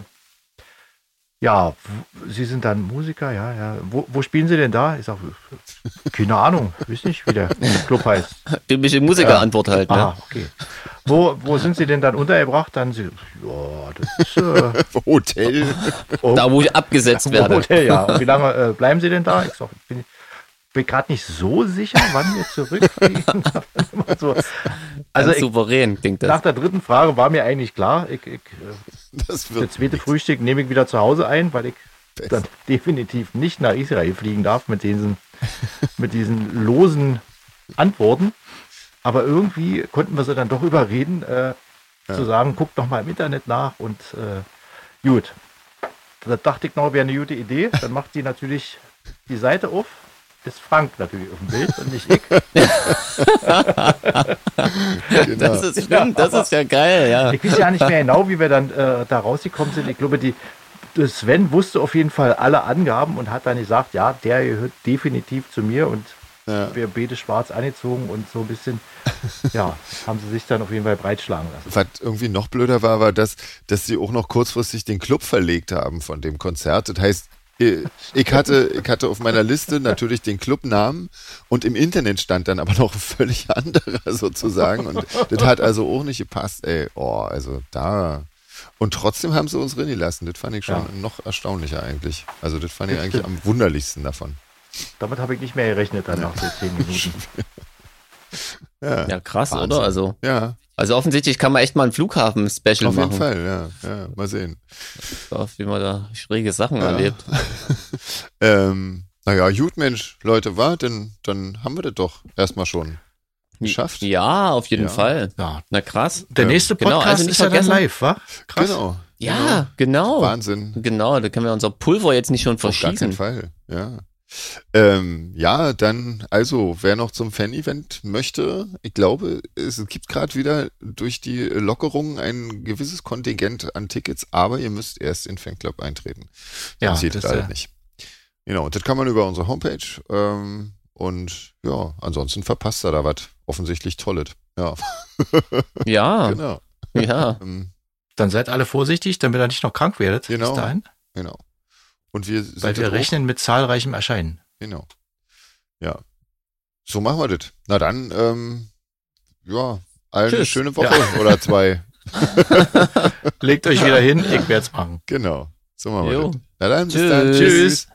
ja, Sie sind dann Musiker, ja, ja. Wo, wo spielen Sie denn da? Ich sage, keine Ahnung, weiß nicht, wie der Club heißt. Typische Musikerantwort halt. Ne? Ah, okay. Wo, wo sind Sie denn dann untergebracht? Dann Sie, ja, das ist äh, Hotel. oh, Da, wo ich abgesetzt werde. Hotel, ja. Und wie lange äh, bleiben Sie denn da? Ich sag, bin, bin gerade nicht so sicher, wann wir zurückfliegen. so. Also ich, souverän klingt nach das. der dritten Frage war mir eigentlich klar, ich, ich, äh, Das das wird zweite Frühstück nehme ich wieder zu Hause ein, weil ich dann definitiv nicht nach Israel fliegen darf mit diesen, mit diesen losen Antworten. Aber irgendwie konnten wir sie dann doch überreden, äh, zu sagen, guckt doch mal im Internet nach und äh, gut. da dachte ich noch, wäre eine gute Idee. Dann macht sie natürlich die Seite auf. Ist Frank natürlich auf dem Bild und nicht ich. Genau. Das ist stimmt, das ist ja geil, ja. Ich weiß ja nicht mehr genau, wie wir dann äh, da rausgekommen sind. Ich glaube, die, Sven wusste auf jeden Fall alle Angaben und hat dann gesagt, ja, der gehört definitiv zu mir und Ja. wir beide schwarz angezogen und so ein bisschen, ja, haben sie sich dann auf jeden Fall breitschlagen lassen. Was irgendwie noch blöder war, war, dass, dass sie auch noch kurzfristig den Club verlegt haben von dem Konzert. Das heißt, ich ich hatte, ich hatte auf meiner Liste natürlich den Clubnamen und im Internet stand dann aber noch ein völlig anderer sozusagen. Und das hat also auch nicht gepasst, ey. Oh, also da. Und trotzdem haben sie uns drin gelassen. Das fand ich schon Ja. noch erstaunlicher eigentlich. Also das fand ich Das eigentlich am wunderlichsten davon. Damit habe ich nicht mehr gerechnet dann nach so zehn Minuten. Ja, Ja, krass, Wahnsinn. oder? Also, ja also offensichtlich kann man echt mal ein Flughafen-Special auf machen. jeden Fall, ja, ja. Mal sehen. Ja, wie man da schräge Sachen Ja. erlebt. Ähm, naja, gut, Mensch, Leute, war, denn dann haben wir das doch erstmal schon geschafft. Ja, auf jeden Ja. Fall. Ja, Na krass. der nächste Genau, Podcast also nicht ist ja dann vergessen- live, wa? Krass. Genau. Ja, genau. Wahnsinn. Genau, da können wir unser Pulver jetzt nicht schon Auf gar keinen verschießen. Fall, ja. Ähm, ja, dann, also, wer noch zum Fan-Event möchte, ich glaube, es gibt gerade wieder durch die Lockerungen ein gewisses Kontingent an Tickets, aber ihr müsst erst in den Fanclub eintreten. Ja, das das ist halt ja- nicht. Genau, das kann man über unsere Homepage ähm, und ja, ansonsten verpasst er da was offensichtlich Tolles. Ja, Ja, genau. ja. Ähm, Dann seid alle vorsichtig, damit ihr nicht noch krank werdet. Genau. Bis dahin. genau. Und wir sind Weil wir rechnen mit zahlreichem Erscheinen. Genau. Ja. So machen wir das. Na dann, ähm, ja, allen eine schöne Woche oder zwei. Legt euch wieder hin, ich werde es machen. Genau. So machen wir Jo. das. Na dann, bis Tschüss. dann. Tschüss.